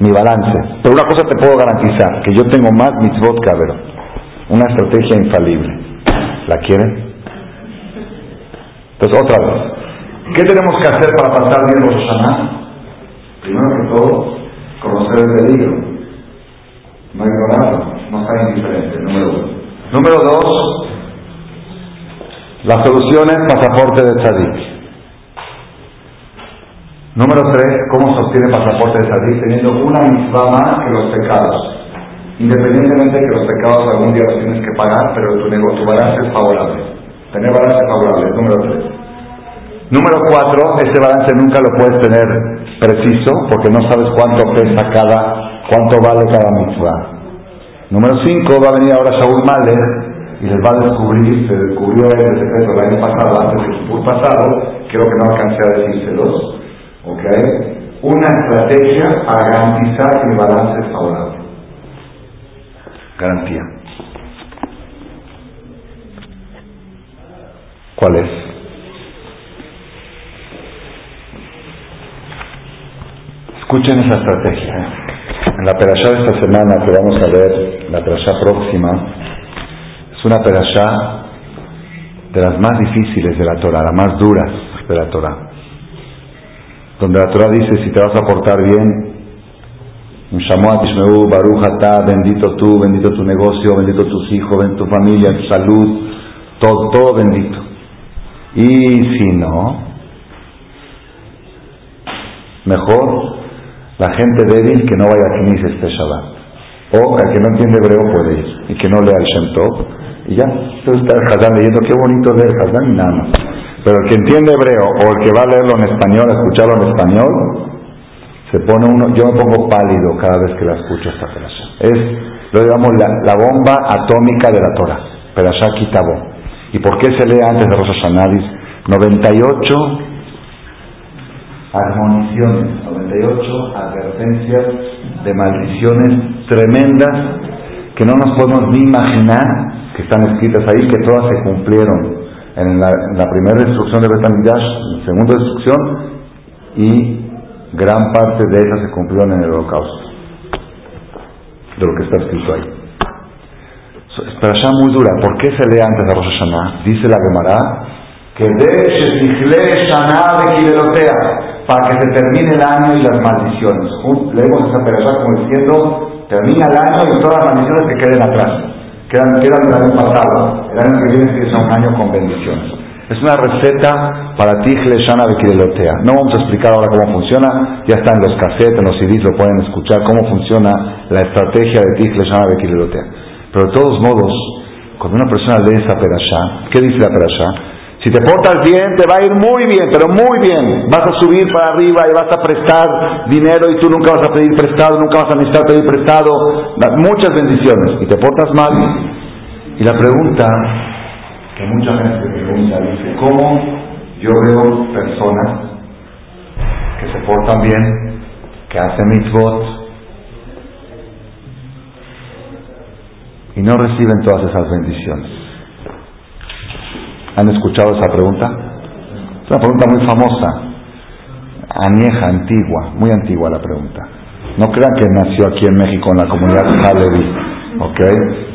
mi balance, pero una cosa te puedo garantizar, que yo tengo más mitzvot que Avero. Una estrategia infalible. ¿La quieren? Entonces, otra vez. ¿Qué tenemos que hacer para pasar bien los Shana? Primero que todo, conocer el peligro. No ignorarlo, no estar indiferente, número uno. Número dos, la solución es pasaporte de tzadik. Número tres, ¿cómo se obtiene pasaporte de salir teniendo una misma más que los pecados? Independientemente de que los pecados algún día los tienes que pagar, pero tu, tu balance es favorable. Tener balance favorable, número tres. Número cuatro, ese balance nunca lo puedes tener preciso porque no sabes cuánto pesa cada, cuánto vale cada mitzvah. Número cinco, va a venir ahora Saúl Mahler y les va a descubrir, se descubrió el secreto el año pasado, antes del pasado, creo que no alcancé a decírselos, ¿Ok? Una estrategia para garantizar que el balance es favorable. Garantía. ¿Cuál es? Escuchen esa estrategia. En la perashá de esta semana que vamos a ver, la perashá próxima, es una perashá de las más difíciles de la Torah, las más duras de la Torah donde la Torah dice, si te vas a portar bien, bendito tú, bendito tu negocio, bendito tus hijos, bendito tu familia, tu salud, todo, todo bendito. Y si no, mejor la gente débil que no vaya a Knis este Shabbat. O el que no entiende hebreo puede ir y que no lea el Shem Tov. Y ya, entonces está el Hazán leyendo, qué bonito leer Hazán y nada más. Pero el que entiende hebreo o el que va a leerlo en español, escucharlo en español, se pone uno, yo me pongo pálido cada vez que la escucho esta perasha. Es, lo digamos, la, bomba atómica de la Torah, perasha Kitabo. ¿Y por qué se lee antes de Rosh Hashanah? 98 admoniciones, 98 advertencias de maldiciones tremendas que no nos podemos ni imaginar que están escritas ahí, que todas se cumplieron en la, primera destrucción de Betamidash, en la segunda destrucción, y gran parte de ella se cumplió en el holocausto, de lo que está escrito ahí. Es para allá muy dura. ¿Por qué se lee antes de Rosh Hashanah? Dice la Gemara que de Shana de para que se termine el año y las maldiciones. Leemos esa perashá como diciendo, termina el año y todas las maldiciones que queden atrás quedan, quedan del año pasado. El año que viene es un año con bendiciones. Es una receta para Tijle Shana Bekirelotea. No vamos a explicar ahora cómo funciona, ya está en los cassettes, en los CDs, lo pueden escuchar cómo funciona la estrategia de Tijle Shana Bekirelotea. Pero de todos modos, cuando una persona lee esa perashá, ¿qué dice la perashá? Si te portas bien, te va a ir muy bien, pero muy bien. Vas a subir para arriba y vas a prestar dinero y tú nunca vas a pedir prestado, nunca vas a necesitar pedir prestado. Muchas bendiciones. Y te portas mal. Y la pregunta que mucha gente pregunta, dice, ¿cómo yo veo personas que se portan bien, que hacen mitzvot y no reciben todas esas bendiciones? ¿Han escuchado esa pregunta? Es una pregunta muy famosa, añeja, antigua, muy antigua la pregunta. No crean que nació aquí en México en la comunidad Halevi, ¿ok?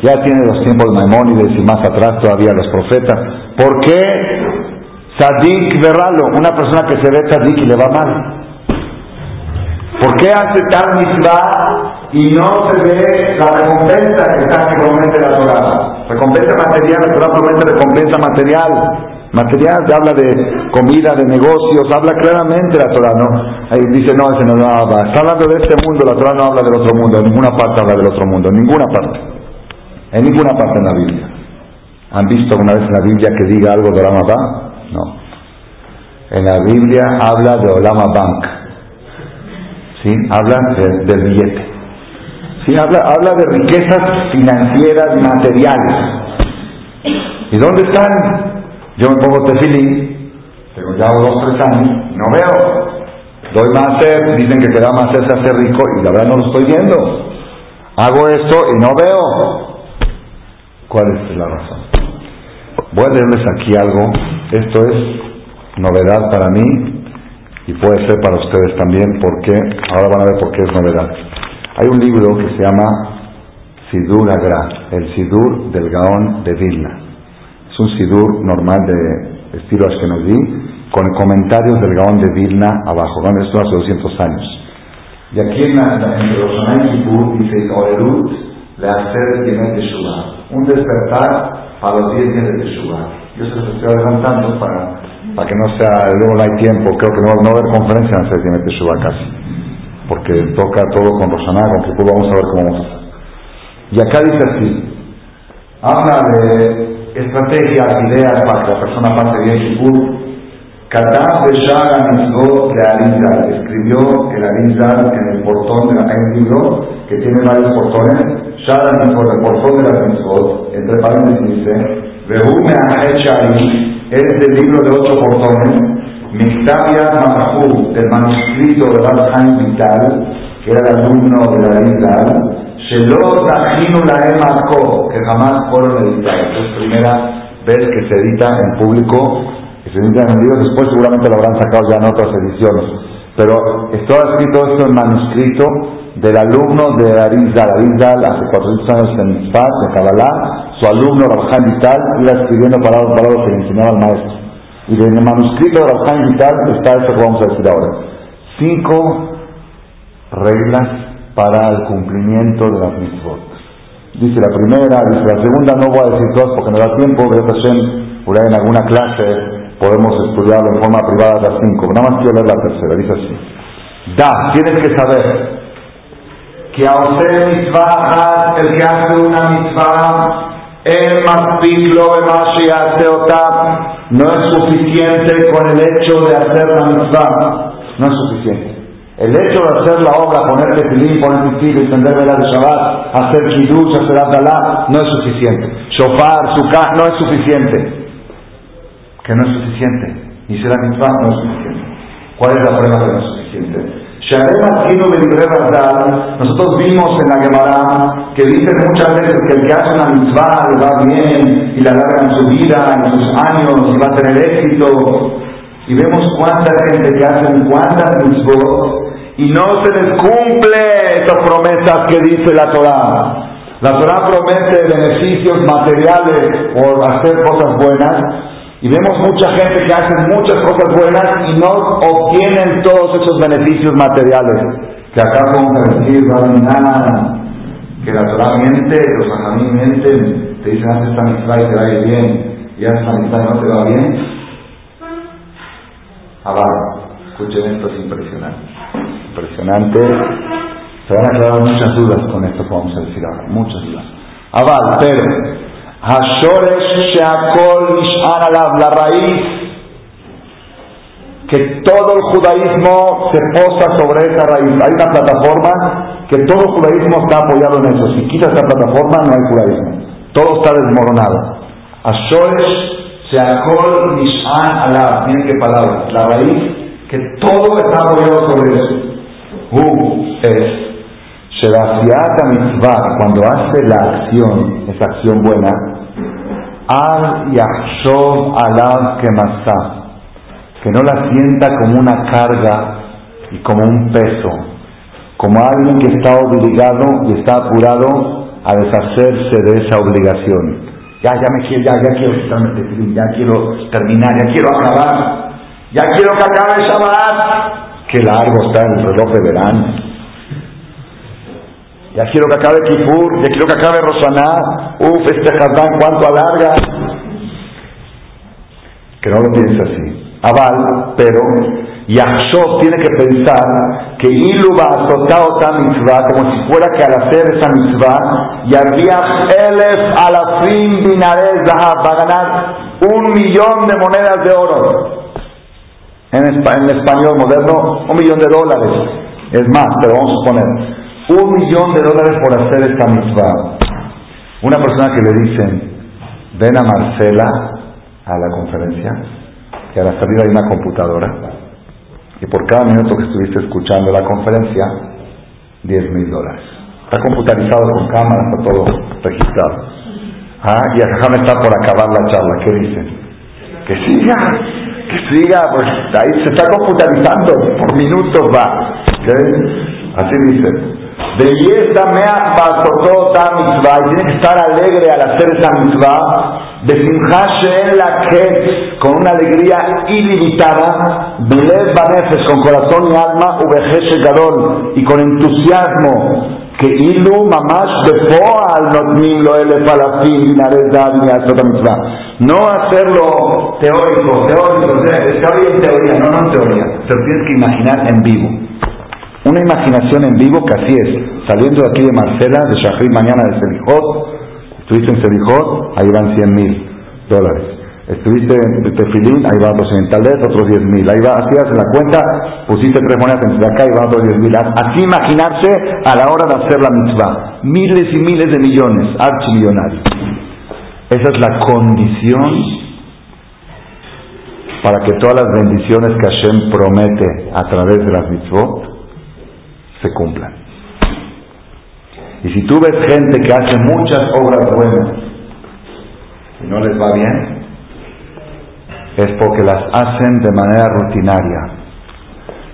Ya tiene los tiempos de Maimónides y más atrás todavía los profetas. ¿Por qué Sadik Berralo, una persona que se ve Sadik y le va mal? ¿Por qué hace tal mitzvah y no se ve la recompensa que está que promete la Torah? Recompensa material, la Torah promete recompensa material. Material habla de comida, de negocios, habla claramente la Torah, ¿no? Ahí dice, no, ese no, habla. Está hablando de este mundo, la Torah no habla del otro mundo, en ninguna parte habla del otro mundo, en ninguna parte. En ninguna parte en la Biblia. ¿Han visto alguna vez en la Biblia que diga algo de Olama No. En la Biblia habla de Olama Bank ¿sí? habla del billete. ¿Sí? Habla, habla de riquezas financieras materiales. ¿Y dónde están? Yo me pongo tefilín, tengo ya dos, tres años, no veo. Doy más ser, dicen que queda más ser se hace rico y la verdad no lo estoy viendo. Hago esto y no veo. ¿Cuál es la razón? Voy a leerles aquí algo. Esto es novedad para mí y puede ser para ustedes también porque ahora van a ver por qué es novedad. Hay un libro que se llama Sidur Agra, el Sidur del Gaón de Vilna. Es un Sidur normal de estilo Ashkenazí con comentarios del Gaón de Vilna abajo. ¿no? Esto hace 200 años. Y aquí en, la, en y Kippur dice Orerut le hacer de Teshuvah. Un despertar para los 10 días de Teshuvah. Yo se los estoy adelantando para para que no sea, luego no hay tiempo, creo que no, no va a haber conferencia en Séptima Teshuvah casi, porque toca todo con Rosaná, con Kipur, vamos a ver cómo vamos a hacer. Y acá dice así, habla de estrategias, ideas para que la persona pase bien Kipur. Katab de de Arizal, escribió el Arizal en el portón de la, libro que tiene varios portones, Mitzvot, el portón de la entre paréntesis dice, Reúne a Hechari, es el libro de ocho portones, Mictavia Mahú, del manuscrito de Bar Vital, que era el alumno de la Vital, Shelot Tajinu Laem que jamás fueron editados. Es primera vez que se edita en público, que se edita en libro, después seguramente lo habrán sacado ya en otras ediciones. Pero está escrito esto en manuscrito del alumno de Arizal. Arizal hace 400 años en Mitzvah, en Kabbalah, su alumno Rabjan Vital iba escribiendo palabras palabras que le enseñaba al maestro. Y en el manuscrito de Rabjan Vital está esto que vamos a decir ahora. Cinco reglas para el cumplimiento de las mitzvot. Dice la primera, dice la segunda, no voy a decir todas porque no da tiempo, pero por en alguna clase podemos estudiarlo en forma privada las cinco. Nada más quiero leer la tercera, dice así. Da, tienes que saber que a usted mitzvah, el que una mitzvah, el no es suficiente con el hecho de hacer la mitzvah, no es suficiente. El hecho de hacer la obra, poner tefilín, poner tefilín, extender vela de Shabbat, hacer kiddush, hacer abdalá, no es suficiente. Shofar, sukkah, no es suficiente. Que no es suficiente. Y si la mitzvah no es suficiente. ¿Cuál es la prueba que no es suficiente? Nosotros vimos en la Gemara que dicen muchas veces que el que hace una mitzvah le va bien y la larga en su vida, en sus años y va a tener éxito. Y vemos cuánta gente que hace cuántas mitzvot y no se les cumple esas promesas que dice la Torah. La Torah promete beneficios materiales por hacer cosas buenas y vemos mucha gente que hace muchas cosas buenas y no obtienen todos esos beneficios materiales. Que acá podemos decir, nada, que la Torah miente, los ajamí mienten, te dicen, haz esta mitzvah y te va a ir bien, y haz esta mitzvah y no te va bien. Abajo, escuchen esto, es impresionante. Impresionante. Se van a aclarar muchas dudas con esto que vamos a decir ahora, muchas dudas. Aval, pero, Hashoresh Sheakol la raíz que todo el judaísmo se posa sobre esa raíz. Hay una plataforma que todo judaísmo está apoyado en eso. Si quitas esa plataforma, no hay judaísmo. Todo está desmoronado. Ashoresh Sheakol Mish'an Alab. Miren qué palabra. La raíz que todo está apoyado sobre eso. Uh, es. Mitzvah, cuando hace la acción, esa acción buena, Al Yahshov Alav Kemasah que no la sienta como una carga y como un peso, como alguien que está obligado y está apurado a deshacerse de esa obligación. Ya, ya me quiero, ya, ya quiero ya quiero terminar, ya quiero acabar, ya quiero que acabe Shabbat. Qué largo está el reloj de verano. Ya quiero que acabe Kipur, ya quiero que acabe Rosaná. Uf, este Hazán, ¿cuánto alarga? Que no lo piense así. Aval, pero Yahshov tiene que pensar que Ilu va a otra mitzvah como si fuera que al hacer esa mitzvah, Yarviach Elef Alafim Binares va a ganar un millón de monedas de oro. En, en español moderno, un millón de dólares. Es más, pero vamos a poner un millón de dólares por hacer esta mitzvah. Una persona que le dicen, ven a Marcela a la conferencia, que a la salida hay una computadora y por cada minuto que estuviste escuchando la conferencia, 10 mil dólares. Está computarizado con cámaras, está todo registrado. Ah, y me está por acabar la charla, ¿qué dicen? Que siga, que siga, pues ahí se está computarizando, por minutos va. Así dice. Belleza mea ta mitzvah, y tiene que estar alegre al hacer esa mitzvah de en la que con una alegría ilimitada, Blev Banefes, con corazón y alma, Ubejeshe Gadol, y con entusiasmo, que Ilu Mamash Bepoal Notmilo Ele Falafim Dinarezad Mitzvah. No hacerlo teórico, teórico, teoría en teoría, no, no en teoría, pero tienes que imaginar en vivo. Una imaginación en vivo que así es, saliendo de aquí de Marcela, de Shahri mañana de Selijot, Estuviste en Selijot, ahí van 100 mil dólares. Estuviste en Tefilín, ahí van 200. Tal vez otros 10 mil. Ahí va, así en la cuenta, pusiste tres monedas en acá y van otros 10 mil. Así imaginarse a la hora de hacer la mitzvah. Miles y miles de millones, archimillonarios. Esa es la condición para que todas las bendiciones que Hashem promete a través de las mitzvot se cumplan. Y si tú ves gente que hace muchas obras buenas y no les va bien, es porque las hacen de manera rutinaria,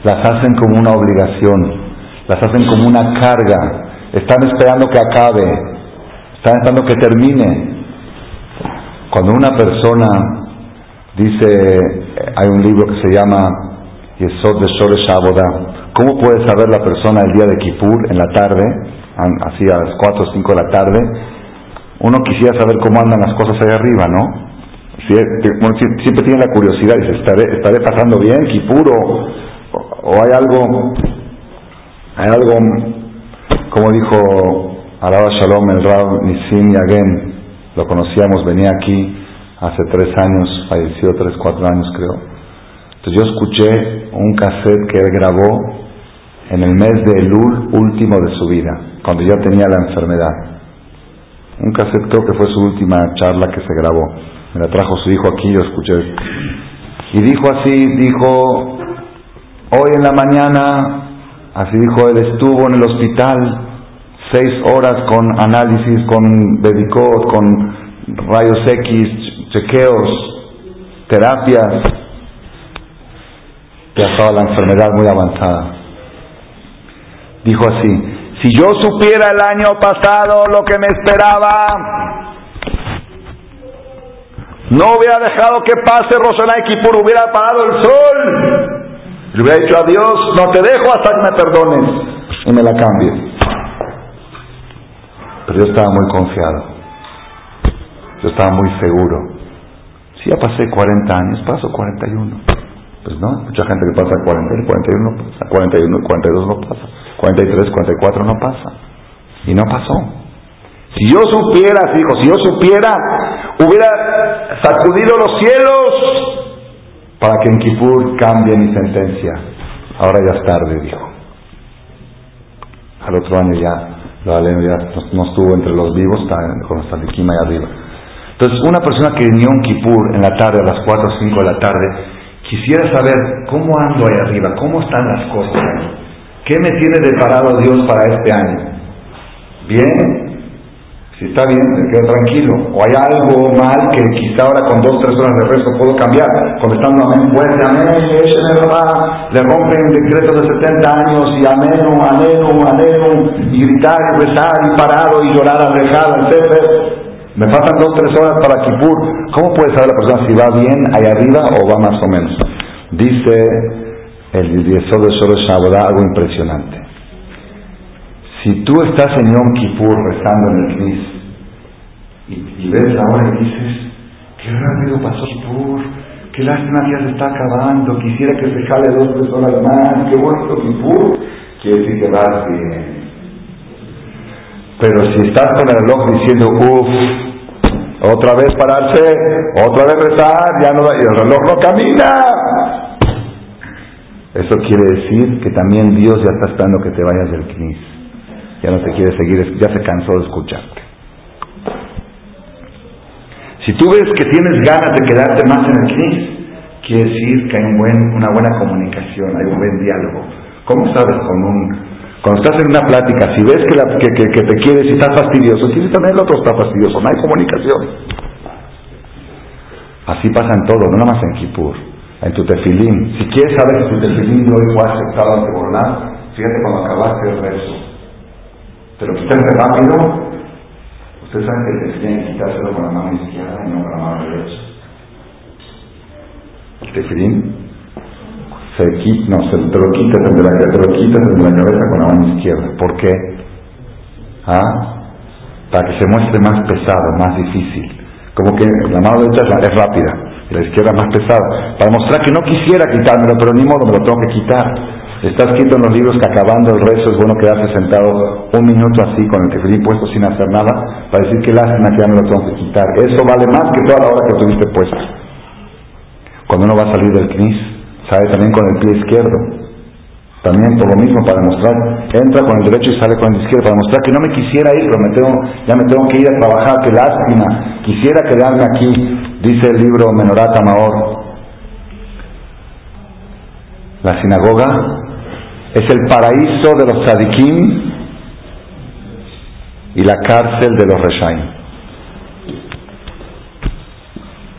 las hacen como una obligación, las hacen como una carga, están esperando que acabe, están esperando que termine. Cuando una persona dice, hay un libro que se llama Yesod de Shore Shabodah, ¿cómo puede saber la persona el día de Kippur en la tarde? así a las 4 o 5 de la tarde, uno quisiera saber cómo andan las cosas ahí arriba, ¿no? siempre tiene la curiosidad, dice, ¿estaré, estaré pasando bien, Kipuro? O, hay algo, hay algo, como dijo Alaba Shalom, el Rab Nisim Yagen, lo conocíamos, venía aquí hace tres años, falleció tres, cuatro años creo. Entonces yo escuché un cassette que él grabó en el mes de Elul último de su vida, cuando ya tenía la enfermedad. Un cassette creo que fue su última charla que se grabó. Me la trajo su hijo aquí, yo escuché. Y dijo así, dijo, hoy en la mañana, así dijo él, estuvo en el hospital seis horas con análisis, con Bedicot, con rayos X, chequeos, terapias. Ya estaba la enfermedad muy avanzada. Dijo así, si yo supiera el año pasado lo que me esperaba, no hubiera dejado que pase Rosana y Kipur, hubiera parado el sol. Le hubiera dicho a Dios, no te dejo hasta que me perdones y me la cambie. Pero yo estaba muy confiado. Yo estaba muy seguro. Si ya pasé 40 años, paso 41. Pues no, mucha gente que pasa 40, 41 no pasa, 41, 42 no pasa. 43, 44 no pasa. Y no pasó. Si yo supiera, dijo, si yo supiera, hubiera sacudido los cielos para que en Kipur cambie mi sentencia. Ahora ya es tarde, dijo. Al otro año ya, lo ya no, estuvo entre los vivos, está con los ahí arriba. Entonces, una persona que en Kipur en la tarde, a las 4 o 5 de la tarde, quisiera saber cómo ando ahí arriba, cómo están las cosas ¿Qué me tiene deparado Dios para este año? ¿Bien? Si está bien, me quedo tranquilo. O hay algo mal que quizá ahora con dos, tres horas de rezo puedo cambiar. Contestando amén fuerte, amén, le rompen decretos de 70 años y amén, amén, amén, y gritar y rezar y parado y llorar alejado, etc. Me faltan dos, tres horas para Kipur. ¿Cómo puede saber la persona si va bien ahí arriba o va más o menos? Dice el Yesod de Shorosh algo impresionante. Si tú estás en Yom Kippur rezando en el Knis y, ves la hora y dices, qué rápido pasó Kippur, qué lástima ya se está acabando, quisiera que se jale dos tres más, qué bonito Kippur, quiere decir que vas bien. Pero si estás con el reloj diciendo, uff, otra vez pararse, otra vez rezar, ya no, y el reloj no camina. Eso quiere decir que también Dios ya está esperando que te vayas del Knis ya no te quiere seguir, ya se cansó de escucharte. Si tú ves que tienes ganas de quedarte más en el CNIS, quiere decir que hay un buen, una buena comunicación, hay un buen diálogo. ¿Cómo sabes con un... Cuando estás en una plática, si ves que, la, que, te quieres y estás fastidioso, si también el otro está fastidioso, no hay comunicación. Así pasa en todo, no nada más en Kippur, en tu tefilín. Si quieres saber si tu tefilín no fue aceptado ante Borlán, fíjate cuando acabaste el rezo te lo quitas rápido, ustedes saben que te que quitárselo con la mano izquierda y no con la mano derecha. El tefilín se quita, no, se, te lo quitas desde la, te lo quitas desde la cabeza con la mano izquierda. ¿Por qué? ¿Ah? Para que se muestre más pesado, más difícil. Como que la mano derecha es rápida la izquierda más pesada. Para mostrar que no quisiera quitármelo, pero ni modo me lo tengo que quitar. Está escrito en los libros que acabando el rezo es bueno quedarse sentado un minuto así con el tefilín puesto sin hacer nada para decir que lástima que ya me lo tengo que quitar. Eso vale más que toda la hora que tuviste puesto. Cuando uno va a salir del knis, sale también con el pie izquierdo. También por lo mismo para demostrar, entra con el derecho y sale con el izquierdo, para demostrar que no me quisiera ir, pero ya me tengo que ir a trabajar, que lástima, quisiera quedarme aquí, dice el libro Menorata Maor. La sinagoga es el paraíso de los tzadikim y la cárcel de los reshaim.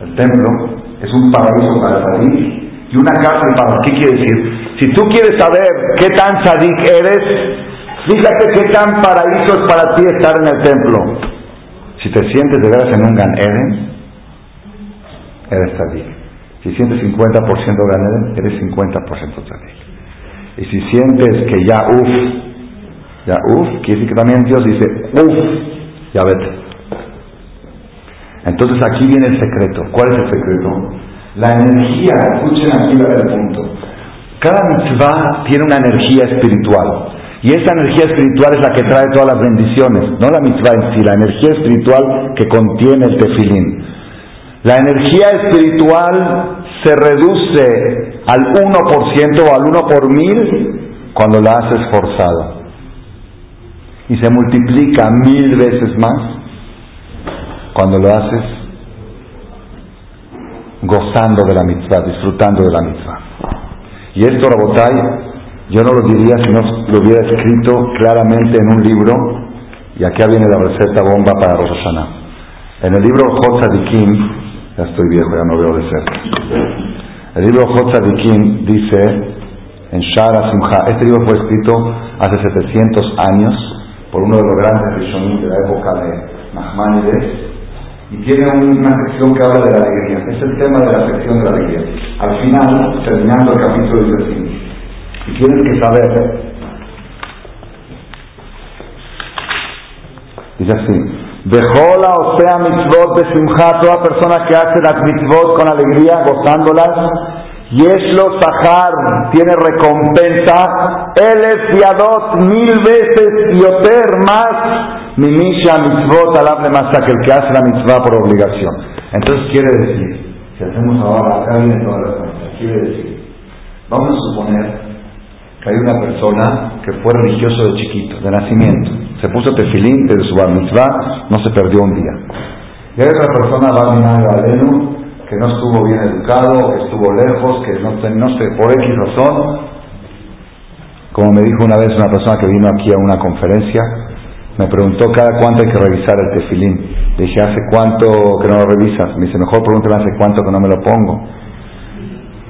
El templo es un paraíso para tzadik y una cárcel para ¿Qué quiere decir? Si tú quieres saber qué tan tzadik eres, fíjate qué tan paraíso es para ti estar en el templo. Si te sientes de veras en un Gan Eden, eres tzadik. Si sientes 50% Gan Eden, eres 50% tzadik. Y si sientes que ya uff, ya uff, quiere decir que también Dios dice uff, ya vete. Entonces aquí viene el secreto. ¿Cuál es el secreto? La energía, escuchen aquí el punto. Cada mitzvah tiene una energía espiritual. Y esa energía espiritual es la que trae todas las bendiciones, no la mitzvah en sí, la energía espiritual que contiene el tefilín. La energía espiritual se reduce al 1% o al 1 por mil cuando la haces forzada. Y se multiplica mil veces más cuando lo haces gozando de la mitzvah, disfrutando de la mitzvah. Y esto, Rabotai, yo no lo diría si no lo hubiera escrito claramente en un libro, y acá viene la receta bomba para Rosh En el libro Kim ya estoy viejo, ya no veo de cerca. El libro Hotzadikim dice en Shara Simcha, este libro fue escrito hace 700 años por uno de los grandes Rishonim de la época de Nachmanides y tiene una sección que habla de la alegría. Es el tema de la sección de la alegría. Al final, terminando el capítulo, dice así, y tienes que saber, dice así, Bejola o sea mitzvot de simcha, toda persona que hace las mitzvot con alegría, gozándolas, Yeshlo Sahar tiene recompensa, Elef Yadot mil veces y Oter más, Mimisha mitzvot alab masa que el que hace la mitzvah por obligación. Entonces quiere decir, si hacemos ahora, acá viene toda la quiere decir, vamos a suponer hay una persona que fue religioso de chiquito, de nacimiento, se puso tefilín desde su bar mitzvah, no se perdió un día. Y hay otra persona, Barminan que no estuvo bien educado, que estuvo lejos, que no, no sé, por X razón, como me dijo una vez una persona que vino aquí a una conferencia, me preguntó cada cuánto hay que revisar el tefilín. Le dije, ¿hace cuánto que no lo revisas? Me dice, mejor pregúntale hace cuánto que no me lo pongo.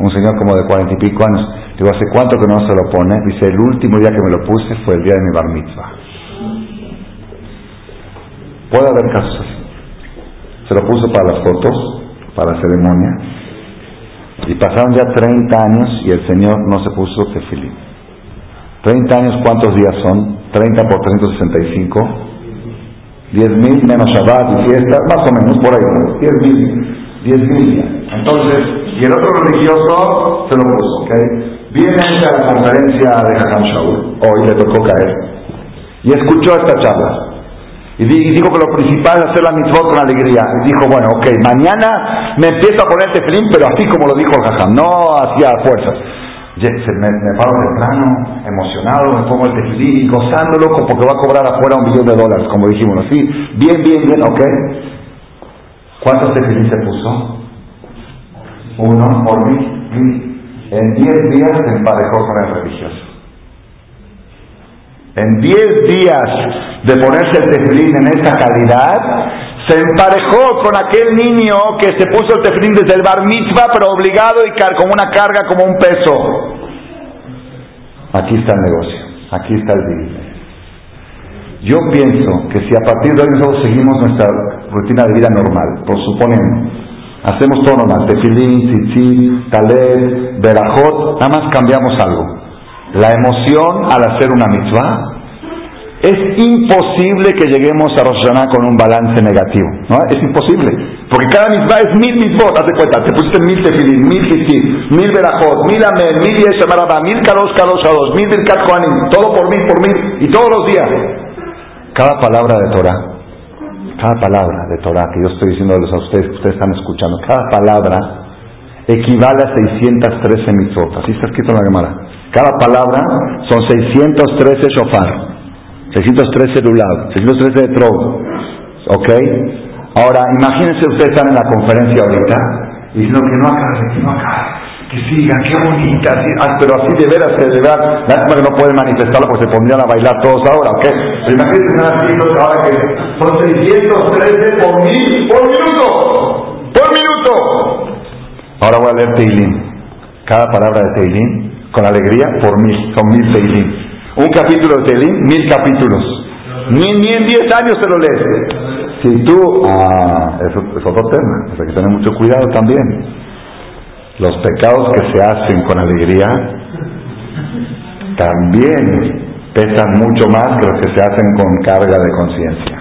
Un señor como de cuarenta y pico años. Digo, ¿hace cuánto que no se lo pone? Dice, el último día que me lo puse fue el día de mi bar mitzvah. Puede haber casos así. Se lo puso para las fotos, para la ceremonia. Y pasaron ya 30 años y el Señor no se puso tefilín. 30 años, ¿cuántos días son? 30 por 365. 10 mil menos Shabbat y fiestas, más o menos por ahí. 10 mil. 10 mil días. Entonces, y el otro religioso se lo puso, ¿ok? Viene a la conferencia de Hakam Shaul, hoy le tocó caer, y escuchó esta charla. Y dijo que lo principal es hacer la mitzvot con alegría. Y dijo, bueno, ok, mañana me empiezo a poner tefilín, pero así como lo dijo el Hakam, no hacía fuerzas. Me, me paro temprano, emocionado, me pongo el tefilín, gozándolo porque va a cobrar afuera un millón de dólares, como dijimos, así, bien, bien, bien, ok. ¿Cuántos tefilín se puso? Uno por mí, en 10 días se emparejó con el religioso. En 10 días de ponerse el tefilín en esa calidad, se emparejó con aquel niño que se puso el tefilín desde el bar mitzvah, pero obligado y como una carga, como un peso. Aquí está el negocio, aquí está el business. Yo pienso que si a partir de hoy nosotros seguimos nuestra rutina de vida normal, por suponer Hacemos todo normal, tefilín, tzitzit, talet, berajot, nada más cambiamos algo. La emoción al hacer una mitzvah es imposible que lleguemos a Rosh con un balance negativo, ¿no? Es imposible, porque cada mitzvah es mil mitzvot, haz de cuenta, te pusiste mil tefilín, mil tzitzit, mil berajot, mil amén, mil yeshamarabah, mil kalos kalos kalos, mil birkat todo por mil, por mil, y todos los días. Cada palabra de Torah cada palabra de Torah que yo estoy diciéndoles a ustedes, que ustedes están escuchando, cada palabra equivale a 613 mitzvot. Así está escrito en la Gemara. Cada palabra son 613 shofar, 613 lulav, 613 de trog. ¿Ok? Ahora, imagínense ustedes están en la conferencia ahorita diciendo que no acabe, que no acabe que sigan, qué bonita, ah, pero así de veras, de verdad, lástima que no pueden manifestarlo porque se pondrían a bailar todos ahora, ¿ok? Imagínense están haciendo ahora que son 613 por mil, por minuto, por minuto. Ahora voy a leer Teilín, cada palabra de Teilín, con alegría, por mil, son mil Teilín. Un capítulo de Teilín, mil capítulos. Ni, ni en diez años se lo lees. Si tú, ah, eso es otro tema, hay que tener mucho cuidado también. Los pecados que se hacen con alegría también pesan mucho más que los que se hacen con carga de conciencia.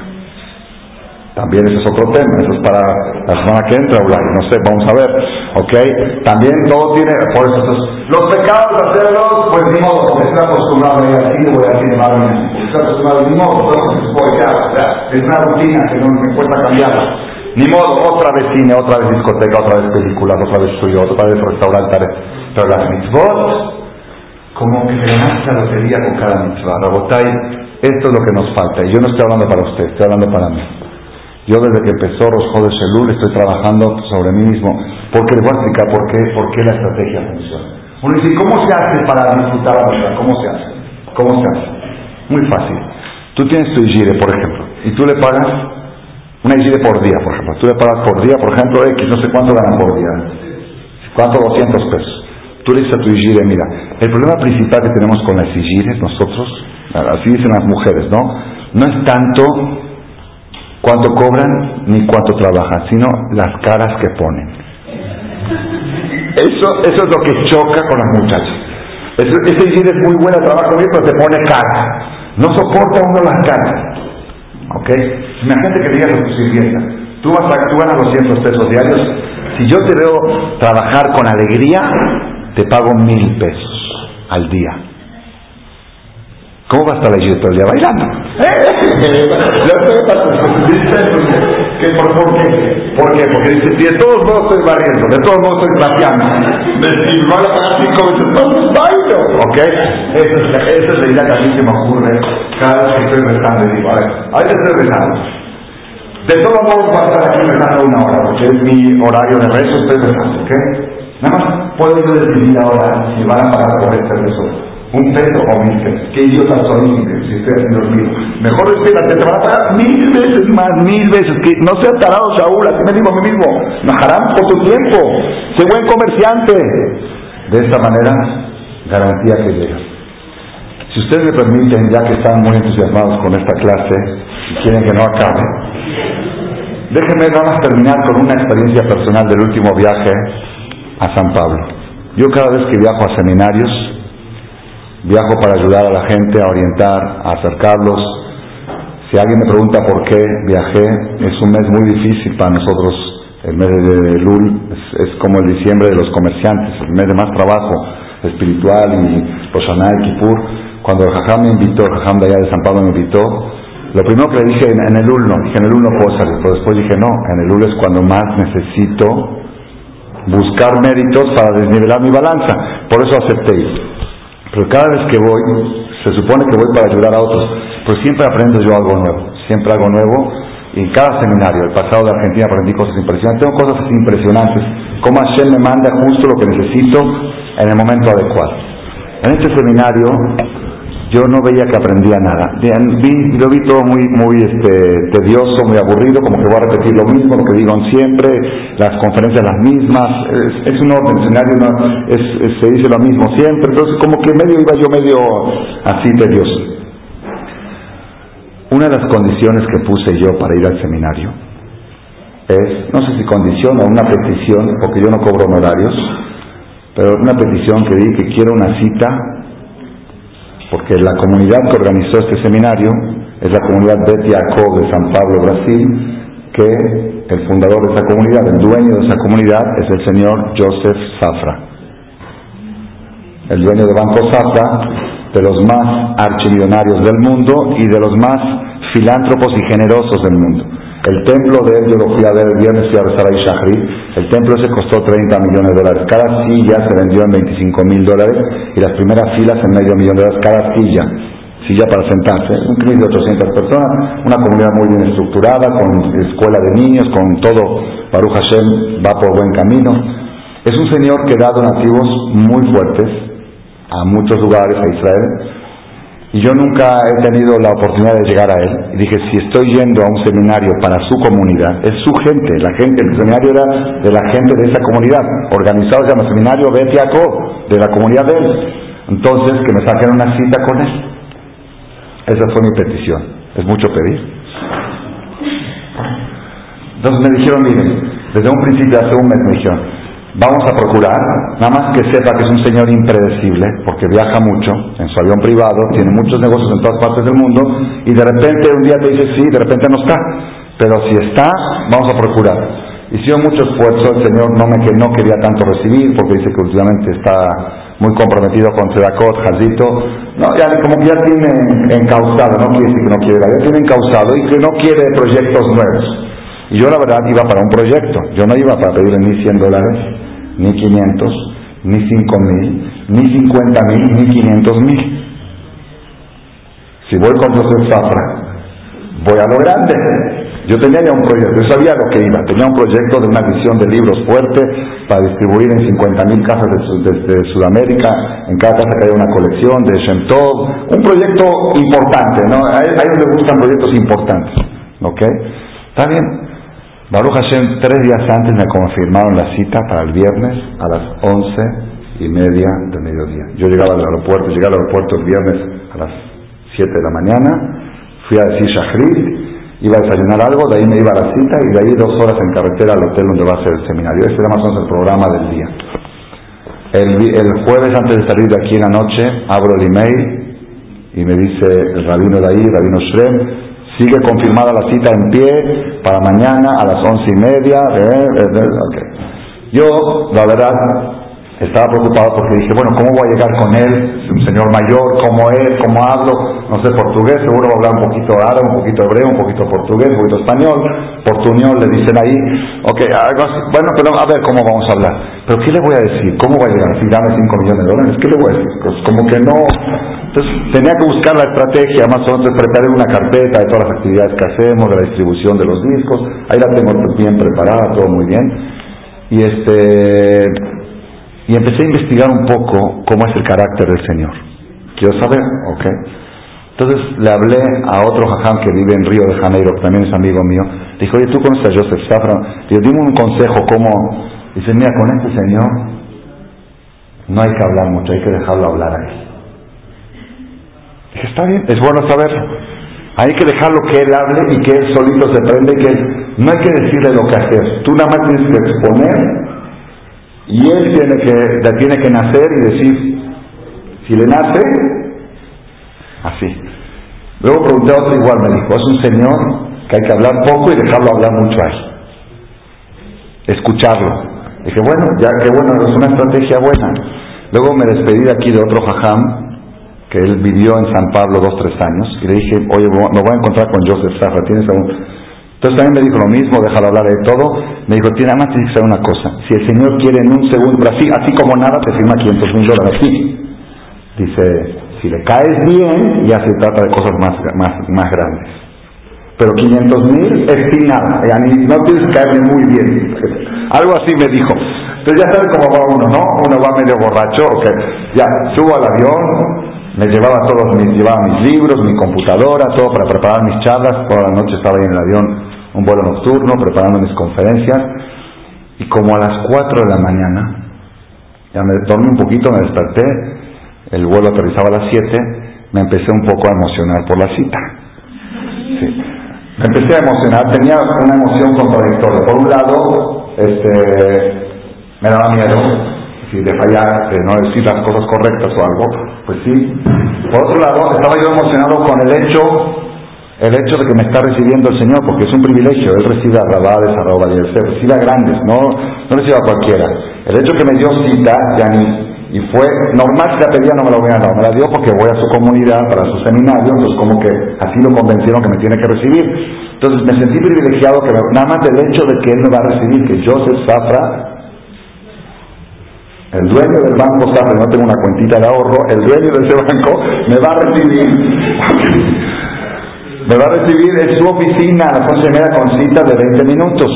También eso es otro tema, eso es para la semana que entra, no sé, vamos a ver, ¿ok? También todo tiene, por eso, los pecados hacerlos, pues ni modo, porque estoy acostumbrado a ir así, voy a decir, estoy acostumbrado, ni modo, voy ya, o sea, es una rutina que no me cuesta cambiar. Ni modo, otra vez cine, otra vez discoteca, otra vez películas, otra vez suyo, otra vez restaurante. Pero las mitzvot, como que ganaste la lotería con cada mitzvah. Rabotay, esto es lo que nos falta. Y yo no estoy hablando para usted, estoy hablando para mí. Yo desde que empezó Rosjo de Shelul estoy trabajando sobre mí mismo. Porque les voy a explicar por qué, por qué la estrategia funciona. Uno dice, ¿cómo se hace para disfrutar la vida? ¿Cómo se hace? ¿Cómo se hace? Muy fácil. Tú tienes tu Igire, por ejemplo, y tú le pagas una Igire por día, por ejemplo. Tú le pagas por día, por ejemplo, X, no sé cuánto ganan por día. ¿Cuánto? 200 pesos. Tú le dices a tu Igire, mira, el problema principal que tenemos con las Igires, nosotros, así dicen las mujeres, ¿no? No es tanto cuánto cobran ni cuánto trabajan, sino las caras que ponen. Eso, eso es lo que choca con las muchachas. Ese, ese es muy buena, trabaja bien, pero te pone cara. No soporta uno las caras. ¿Ok? Imagínate que digas a tu sirvienta, tú, vas a, tú ganas 200 pesos diarios, si yo te veo trabajar con alegría, te pago mil pesos al día. ¿Cómo va a estar la yeshiva todo el día bailando? ¿Qué, por, ¿Por qué? ¿Por qué? Porque dice, de todos modos estoy barriendo, de todos modos estoy trapeando, si van a pagar cinco veces, entonces bailo. ¿Ok? Esa es, la idea que a mí se me ocurre cada vez que estoy rezando. Y digo, a ver, ahorita estoy rezando. De todos modos voy a estar aquí rezando una hora, porque es mi horario de rezo, estoy rezando, ¿ok? Nada más puedo yo decidir ahora si van a pagar por este rezo un peso o mil pesos. Qué idiota soy si estoy haciendo mío. Mejor espérate, te van a pagar mil veces más, mil veces. Que no sea tarado, Saúl, así me digo a mí mismo. Najarán por tu tiempo. Sé buen comerciante. De esta manera, garantía que llega. Si ustedes me permiten, ya que están muy entusiasmados con esta clase y quieren que no acabe, déjenme nada más terminar con una experiencia personal del último viaje a San Pablo. Yo cada vez que viajo a seminarios, Viajo para ayudar a la gente, a orientar, a acercarlos. Si alguien me pregunta por qué viajé, es un mes muy difícil para nosotros. El mes de Lul es, como el diciembre de los comerciantes, el mes de más trabajo espiritual y Roshaná y Kippur. Cuando el Jajam me invitó, el Jajam de allá de San Pablo me invitó, lo primero que le dije en, el Lul no, dije en el Lul no puedo salir, pero después dije no, en el Lul es cuando más necesito buscar méritos para desnivelar mi balanza. Por eso acepté. Pero cada vez que voy, se supone que voy para ayudar a otros, pero siempre aprendo yo algo nuevo, siempre algo nuevo. Y en cada seminario, el pasado de Argentina aprendí cosas impresionantes, tengo cosas impresionantes, como Hashem me manda justo lo que necesito en el momento adecuado. En este seminario yo no veía que aprendía nada. Vi, lo vi todo muy, muy este, tedioso, muy aburrido, como que voy a repetir lo mismo, lo que digo siempre, las conferencias las mismas, es, un orden, escenario se dice lo mismo siempre, entonces como que medio iba yo medio así tedioso. Una de las condiciones que puse yo para ir al seminario es, no sé si condición o una petición, porque yo no cobro honorarios, pero una petición que di que quiero una cita porque la comunidad que organizó este seminario es la comunidad Bet Yaakov de San Pablo, Brasil, que el fundador de esa comunidad, el dueño de esa comunidad es el señor Joseph Zafra, el dueño de Banco Zafra, de los más archimillonarios del mundo y de los más filántropos y generosos del mundo. El templo de él, yo lo fui a ver el viernes, fui a rezar ahí Shahri. El templo ese costó 30 millones de dólares. Cada silla se vendió en 25 mil dólares y las primeras filas en medio millón de dólares cada silla. Silla para sentarse. Un club de 800 personas, una comunidad muy bien estructurada, con escuela de niños, con todo. Baruch Hashem va por buen camino. Es un señor que da donativos muy fuertes a muchos lugares, a Israel y yo nunca he tenido la oportunidad de llegar a él. Y dije, si estoy yendo a un seminario para su comunidad, es su gente, la gente, el seminario era de la gente de esa comunidad, organizado se llama Seminario Betiaco, de la comunidad de él. Entonces, que me saquen una cita con él. Esa fue mi petición. Es mucho pedir. Entonces me dijeron, miren, desde un principio, hace un mes me dijeron, Vamos a procurar, nada más que sepa que es un señor impredecible, porque viaja mucho en su avión privado, tiene muchos negocios en todas partes del mundo, y de repente un día te dice sí, de repente no está. Pero si está, vamos a procurar. Hicieron mucho esfuerzo, el Señor no me que no quería tanto recibir, porque dice que últimamente está muy comprometido con Tzedakot, Jazito. No, ya como que ya tiene encausado, no quiere decir que no quiere, ya tiene encausado y que no quiere proyectos nuevos. Y yo la verdad iba para un proyecto, yo no iba para pedirle ni 100 dólares, ni 500, ni 5000, ni 50 mil, ni 500 mil. Si voy con José Zafra, voy a lo grande. Yo tenía ya un proyecto, yo sabía lo que iba, tenía un proyecto de una visión de libros fuerte para distribuir en 50 mil casas de, Sudamérica, en cada casa haya una colección de Shemtov, un proyecto importante, ¿no? A ellos les gustan proyectos importantes, ¿ok? Está bien, Baruch Hashem, tres días antes me confirmaron la cita para el viernes a las once y media del mediodía. Yo llegaba al aeropuerto, llegué al aeropuerto el viernes a las siete de la mañana, fui a decir Shahrit, iba a desayunar algo, de ahí me iba a la cita y de ahí dos horas en carretera al hotel donde va a ser el seminario. Ese era más o menos el programa del día. El, el jueves antes de salir de aquí en la noche, abro el email y me dice el rabino de ahí, rabino Shrem, Sigue confirmada la cita en pie para mañana a las once y media. Yo, la verdad, estaba preocupado porque dije, bueno, ¿cómo voy a llegar con él? un señor mayor, ¿cómo es? ¿Cómo hablo? No sé portugués, seguro va a hablar un poquito árabe, un poquito hebreo, un poquito portugués, un poquito español. Portuñol le dicen ahí. Ok, algo así. Bueno, pero a ver cómo vamos a hablar. ¿Pero qué le voy a decir? ¿Cómo va a llegar? Si dame 5 millones de dólares, ¿qué le voy a decir? Pues como que no. Entonces tenía que buscar la estrategia, más o menos preparé una carpeta de todas las actividades que hacemos, de la distribución de los discos. Ahí la tengo bien preparada, todo muy bien. Y este y empecé a investigar un poco cómo es el carácter del Señor. Quiero saber, ¿ok? Entonces le hablé a otro jajam que vive en Río de Janeiro, que también es amigo mío. Le dije, oye, ¿tú conoces a Joseph Safra? Le dije, dime un consejo, ¿cómo? Dice, mira, con este señor no hay que hablar mucho, hay que dejarlo hablar a él. Está bien, es bueno saberlo. Hay que dejarlo que él hable y que él solito se prende, que no hay que decirle lo que hacer. Tú nada más tienes que exponer y él tiene que, tiene que nacer y decir, si le nace, así. Luego pregunté a otro igual, me dijo, es un señor que hay que hablar poco y dejarlo hablar mucho a él. Escucharlo. Dije, bueno, ya que bueno, es una estrategia buena. Luego me despedí de aquí de otro jajam, que él vivió en San Pablo dos, tres años, y le dije, oye, me voy a encontrar con Joseph Safra, ¿tienes algún...? Entonces también me dijo lo mismo, déjalo hablar de todo. Me dijo, tiene, más tienes que saber una cosa. Si el Señor quiere en un segundo, así, así como nada, te firma 500 mil dólares. Dice, si le caes bien, ya se trata de cosas más, más, más grandes. Pero 500 mil es sin nada. No tienes que caerle muy bien. Algo así me dijo. Entonces ya sabes cómo va uno, ¿no? Uno va medio borracho, ok. Ya, subo al avión, me llevaba todos mis, llevaba mis libros, mi computadora, todo para preparar mis charlas. Toda la noche estaba ahí en el avión un vuelo nocturno, preparando mis conferencias, y como a las 4 de la mañana, ya me dormí un poquito, me desperté, el vuelo aterrizaba a las 7, me empecé un poco a emocionar por la cita. Me empecé a emocionar, tenía una emoción contradictoria. Por un lado, este, me daba miedo, si de fallar, de no decir las cosas correctas o algo, pues sí. Por otro lado, estaba yo emocionado con el hecho el hecho de que me está recibiendo el Señor, porque es un privilegio, Él recibe a Rabades, a Raúl recibe a grandes, no, no recibe a cualquiera. El hecho que me dio cita, Yani, y fue normal si la pedía no me la hubiera dado, me la dio porque voy a su comunidad, para su seminario, entonces como que así lo convencieron que me tiene que recibir. Entonces me sentí privilegiado que nada más del hecho de que él me va a recibir, que Joseph Zafra, el dueño del banco Zafra, no tengo una cuentita de ahorro, el dueño de ese banco me va a recibir. Me va a recibir en su oficina a las once con cita de 20 minutos.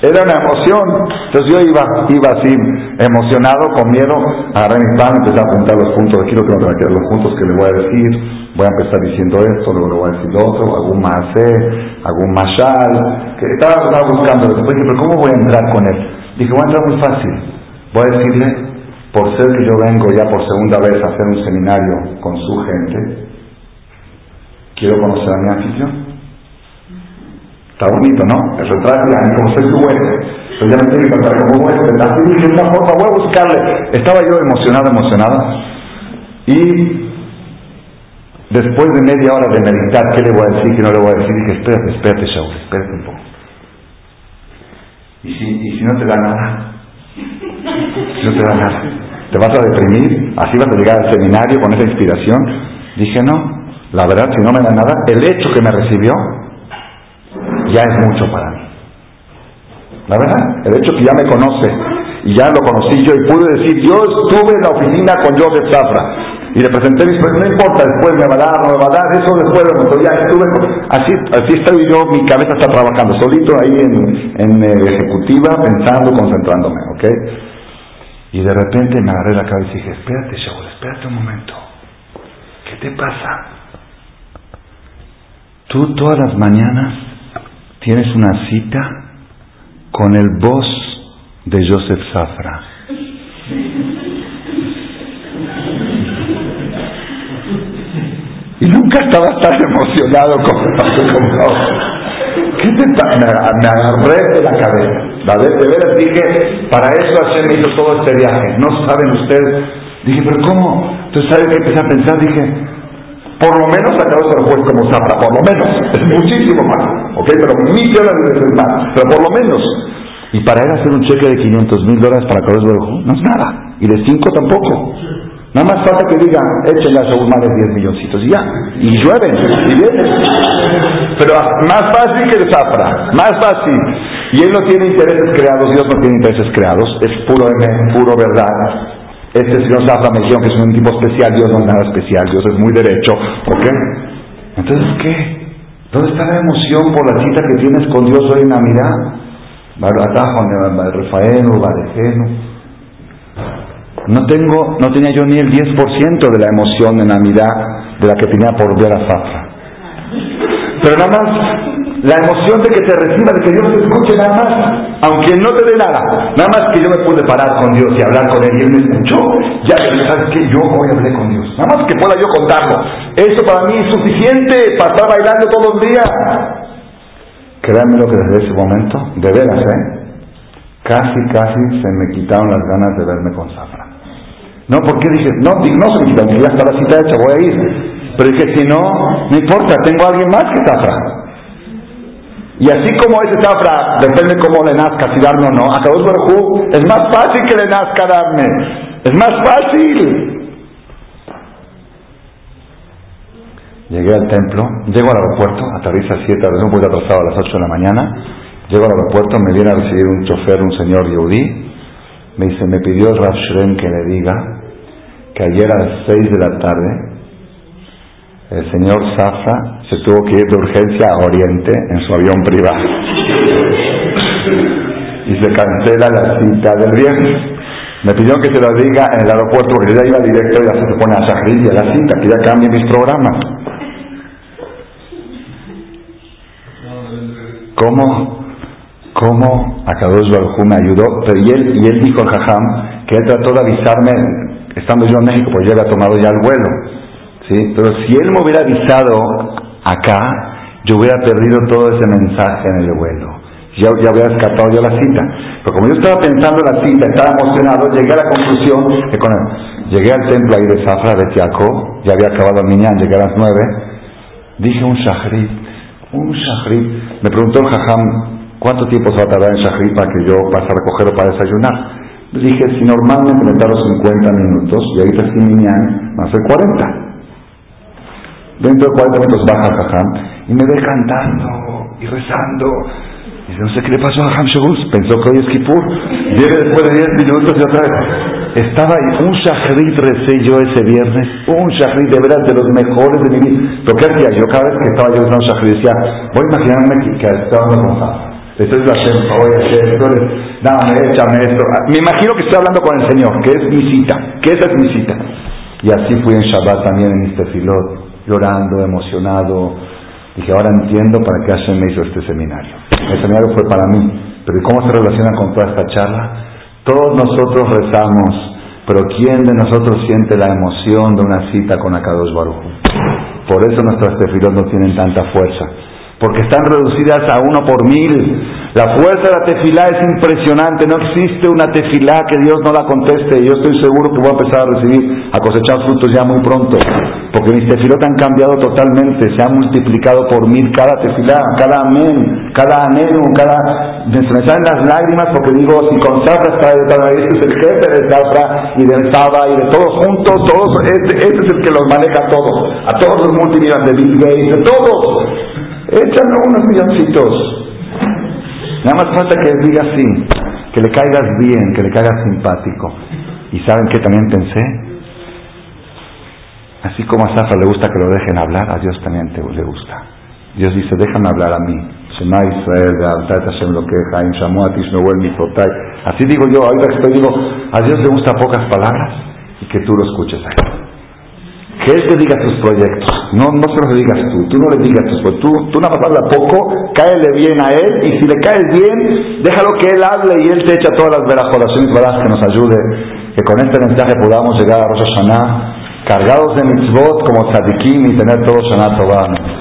Era una emoción. Entonces yo iba, iba así, emocionado, con miedo, agarré mi pan, empecé a apuntar los puntos, aquí lo que los puntos que le voy a decir, voy a empezar diciendo esto, luego le voy a decir otro, algún más algún mashal, que estaba, buscando. Después dije, pero ¿cómo voy a entrar con él? Dije, voy a entrar muy fácil. Voy a decirle, por ser que yo vengo ya por segunda vez a hacer un seminario con su gente, quiero conocer a mi anfitrión. Está bonito, ¿no? El retrato, como soy su huésped. Pero ya me tiene que contar como huésped. Así dije, una forma, voy a buscarle. Estaba yo emocionado, emocionada. Y después de media hora de meditar, ¿qué le voy a decir? ¿Qué no le voy a decir? Dije, espérate, espérate, Shaul, espérate un poco. ¿Y si, ¿Y si no te da nada? Si no te da nada. ¿Te vas a deprimir? ¿Así vas a llegar al seminario con esa inspiración? Dije, no, la verdad, si no me da nada, el hecho que me recibió ya es mucho para mí. La verdad, el hecho que ya me conoce y ya lo conocí yo y pude decir, yo estuve en la oficina con Joseph Zafra y le presenté mis no importa, después me va a dar, no me va a dar, eso después ya estuve, así, así estoy yo, mi cabeza está trabajando, solito ahí en, en eh, ejecutiva, pensando, concentrándome, ¿ok? Y de repente me agarré la cabeza y dije, espérate, Shaul, espérate un momento, ¿qué te pasa? Tú todas las mañanas tienes una cita con el voz de Joseph Safra. Y nunca estabas tan emocionado como, ¿Qué te me, me agarré de la cabeza. ¿vale? De veras dije, para eso Hashem hizo todo este viaje. No saben ustedes. Dije, pero ¿cómo? Entonces, ¿sabes qué empecé a pensar? Dije, por lo menos sacados al juez como Zafra, por lo menos, es muchísimo más, ¿ok? Pero millones de veces más, pero por lo menos. Y para él hacer un cheque de 500 mil dólares para Kadosh Baruj no es nada. Y de 5 tampoco. Nada más falta que digan, échenle a más de 10 milloncitos y ya. Y llueven, y vienen. Pero más fácil que el zafra, más fácil. Y él no tiene intereses creados, Dios no tiene intereses creados, es puro M, puro verdad. Este señor Zafra me dijeron que es un tipo especial, Dios no es nada especial, Dios es muy derecho, ¿ok? Entonces, ¿qué? ¿Dónde está la emoción por la cita que tienes con Dios hoy en Navidad? Rafael, no tengo, no tenía yo ni el 10% de la emoción de Navidad de la que tenía por ver a Zafra. Pero nada más la emoción de que te reciba, de que Dios te escuche nada más, aunque no te dé nada, nada más que yo me pude parar con Dios y hablar con Él y Él me escuchó, ya sabes que yo hoy hablé con Dios, nada más que pueda yo contarlo. Eso para mí es suficiente para estar bailando todos los días. Créanme lo que desde ese momento, de veras, ¿eh? Casi, casi se me quitaron las ganas de verme con Zafra. No, porque dije, no, no se me quitaron, ya está la cita hecha, voy a ir. Pero dije, si no, no importa, tengo a alguien más que Zafra. Y así como ese zafra, depende cómo le nazca, si darme o no, a Kadosh Baruj es más fácil que le nazca darme. Es más fácil. Llegué al templo, llego al aeropuerto, aterriza a 7, un poco atrasado a las 8 de la mañana. Llego al aeropuerto, me viene a recibir un chofer, un señor Yehudi. Me dice, me pidió el Rav que le diga que ayer a las 6 de la tarde el señor Zafra se tuvo que ir de urgencia a Oriente en su avión privado. y se cancela la cita del viernes. Me pidió que se lo diga en el aeropuerto porque ya iba directo y ya se pone a Shahrid y a la cita, que ya cambie mis programas. ¿Cómo? ¿Cómo Akadosh Baruj me ayudó? Pero y él, y él dijo al Jajam que él trató de avisarme, estando yo en México, pues ya había tomado ya el vuelo. ¿Sí? Pero si él me hubiera avisado acá, yo hubiera perdido todo ese mensaje en el vuelo. Ya, ya hubiera descartado yo la cita. Pero como yo estaba pensando en la cita, estaba emocionado, llegué a la conclusión que con llegué al templo ahí de Zafra de Tiaco, ya había acabado el miñán, llegué a las nueve, dije un shahrit, un shahrit. Me preguntó el jajam, ¿cuánto tiempo se va a tardar en shahrit para que yo pase a recogerlo para desayunar? Dije, si normalmente me tardo 50 minutos y ahorita sin miñán, va a ser 40. Dentro de 40 minutos baja el Jajam y me ve cantando y rezando. Y dice, no sé qué le pasó a Ham Pensó que hoy es Kippur. Viene después de 10 minutos y otra vez. Estaba ahí, un shahrit recé yo ese viernes, un shahrit de veras de los mejores de mi vida. Pero ¿qué hacía? Yo cada vez que estaba yo rezando shahrit decía, voy a imaginarme que, que estaba con Entonces la gente, voy a hacer, dame, échame esto. Me imagino que estoy hablando con el Señor, que es mi cita, que esa es mi cita. Y así fui en Shabbat también en este filot llorando, emocionado. Dije, ahora entiendo para qué Hashem me hizo este seminario. El seminario fue para mí, pero cómo se relaciona con toda esta charla? Todos nosotros rezamos, pero ¿quién de nosotros siente la emoción de una cita con Akadosh Baruj? Por eso nuestras tefilot no tienen tanta fuerza, porque están reducidas a uno por mil. La fuerza de la tefilá es impresionante, no existe una tefilá que Dios no la conteste. Yo estoy seguro que voy a empezar a recibir, a cosechar frutos ya muy pronto, porque mis tefilot han cambiado totalmente, se han multiplicado por mil cada tefilá, cada amén, cada anenu, cada... Me, salen las lágrimas porque digo, si con Zafra está este es el jefe de Zafra y del Saba y de todos juntos, todos, este, este, es el que los maneja a todos, a todos los multimillonarios de Bill Gates, de todos. Échame unos milloncitos. Nada más falta que digas sí, que le caigas bien, que le caigas simpático. ¿Y saben qué también pensé? Así como a Zafra le gusta que lo dejen hablar, a Dios también te, le gusta. Dios dice, déjame hablar a mí. Shema Israel, lo que Así digo yo, ahorita que estoy, digo, a Dios le gusta pocas palabras y que tú lo escuches a él. Que Él te diga tus proyectos, no, no se los digas tú, tú no le digas tus proyectos, tú, tú nada más habla poco, cáele bien a Él y si le caes bien, déjalo que Él hable y Él te echa todas las verajoraciones que nos ayude, que con este mensaje podamos llegar a Rosh Hashanah cargados de mitzvot como tzadikim y tener todo Shana.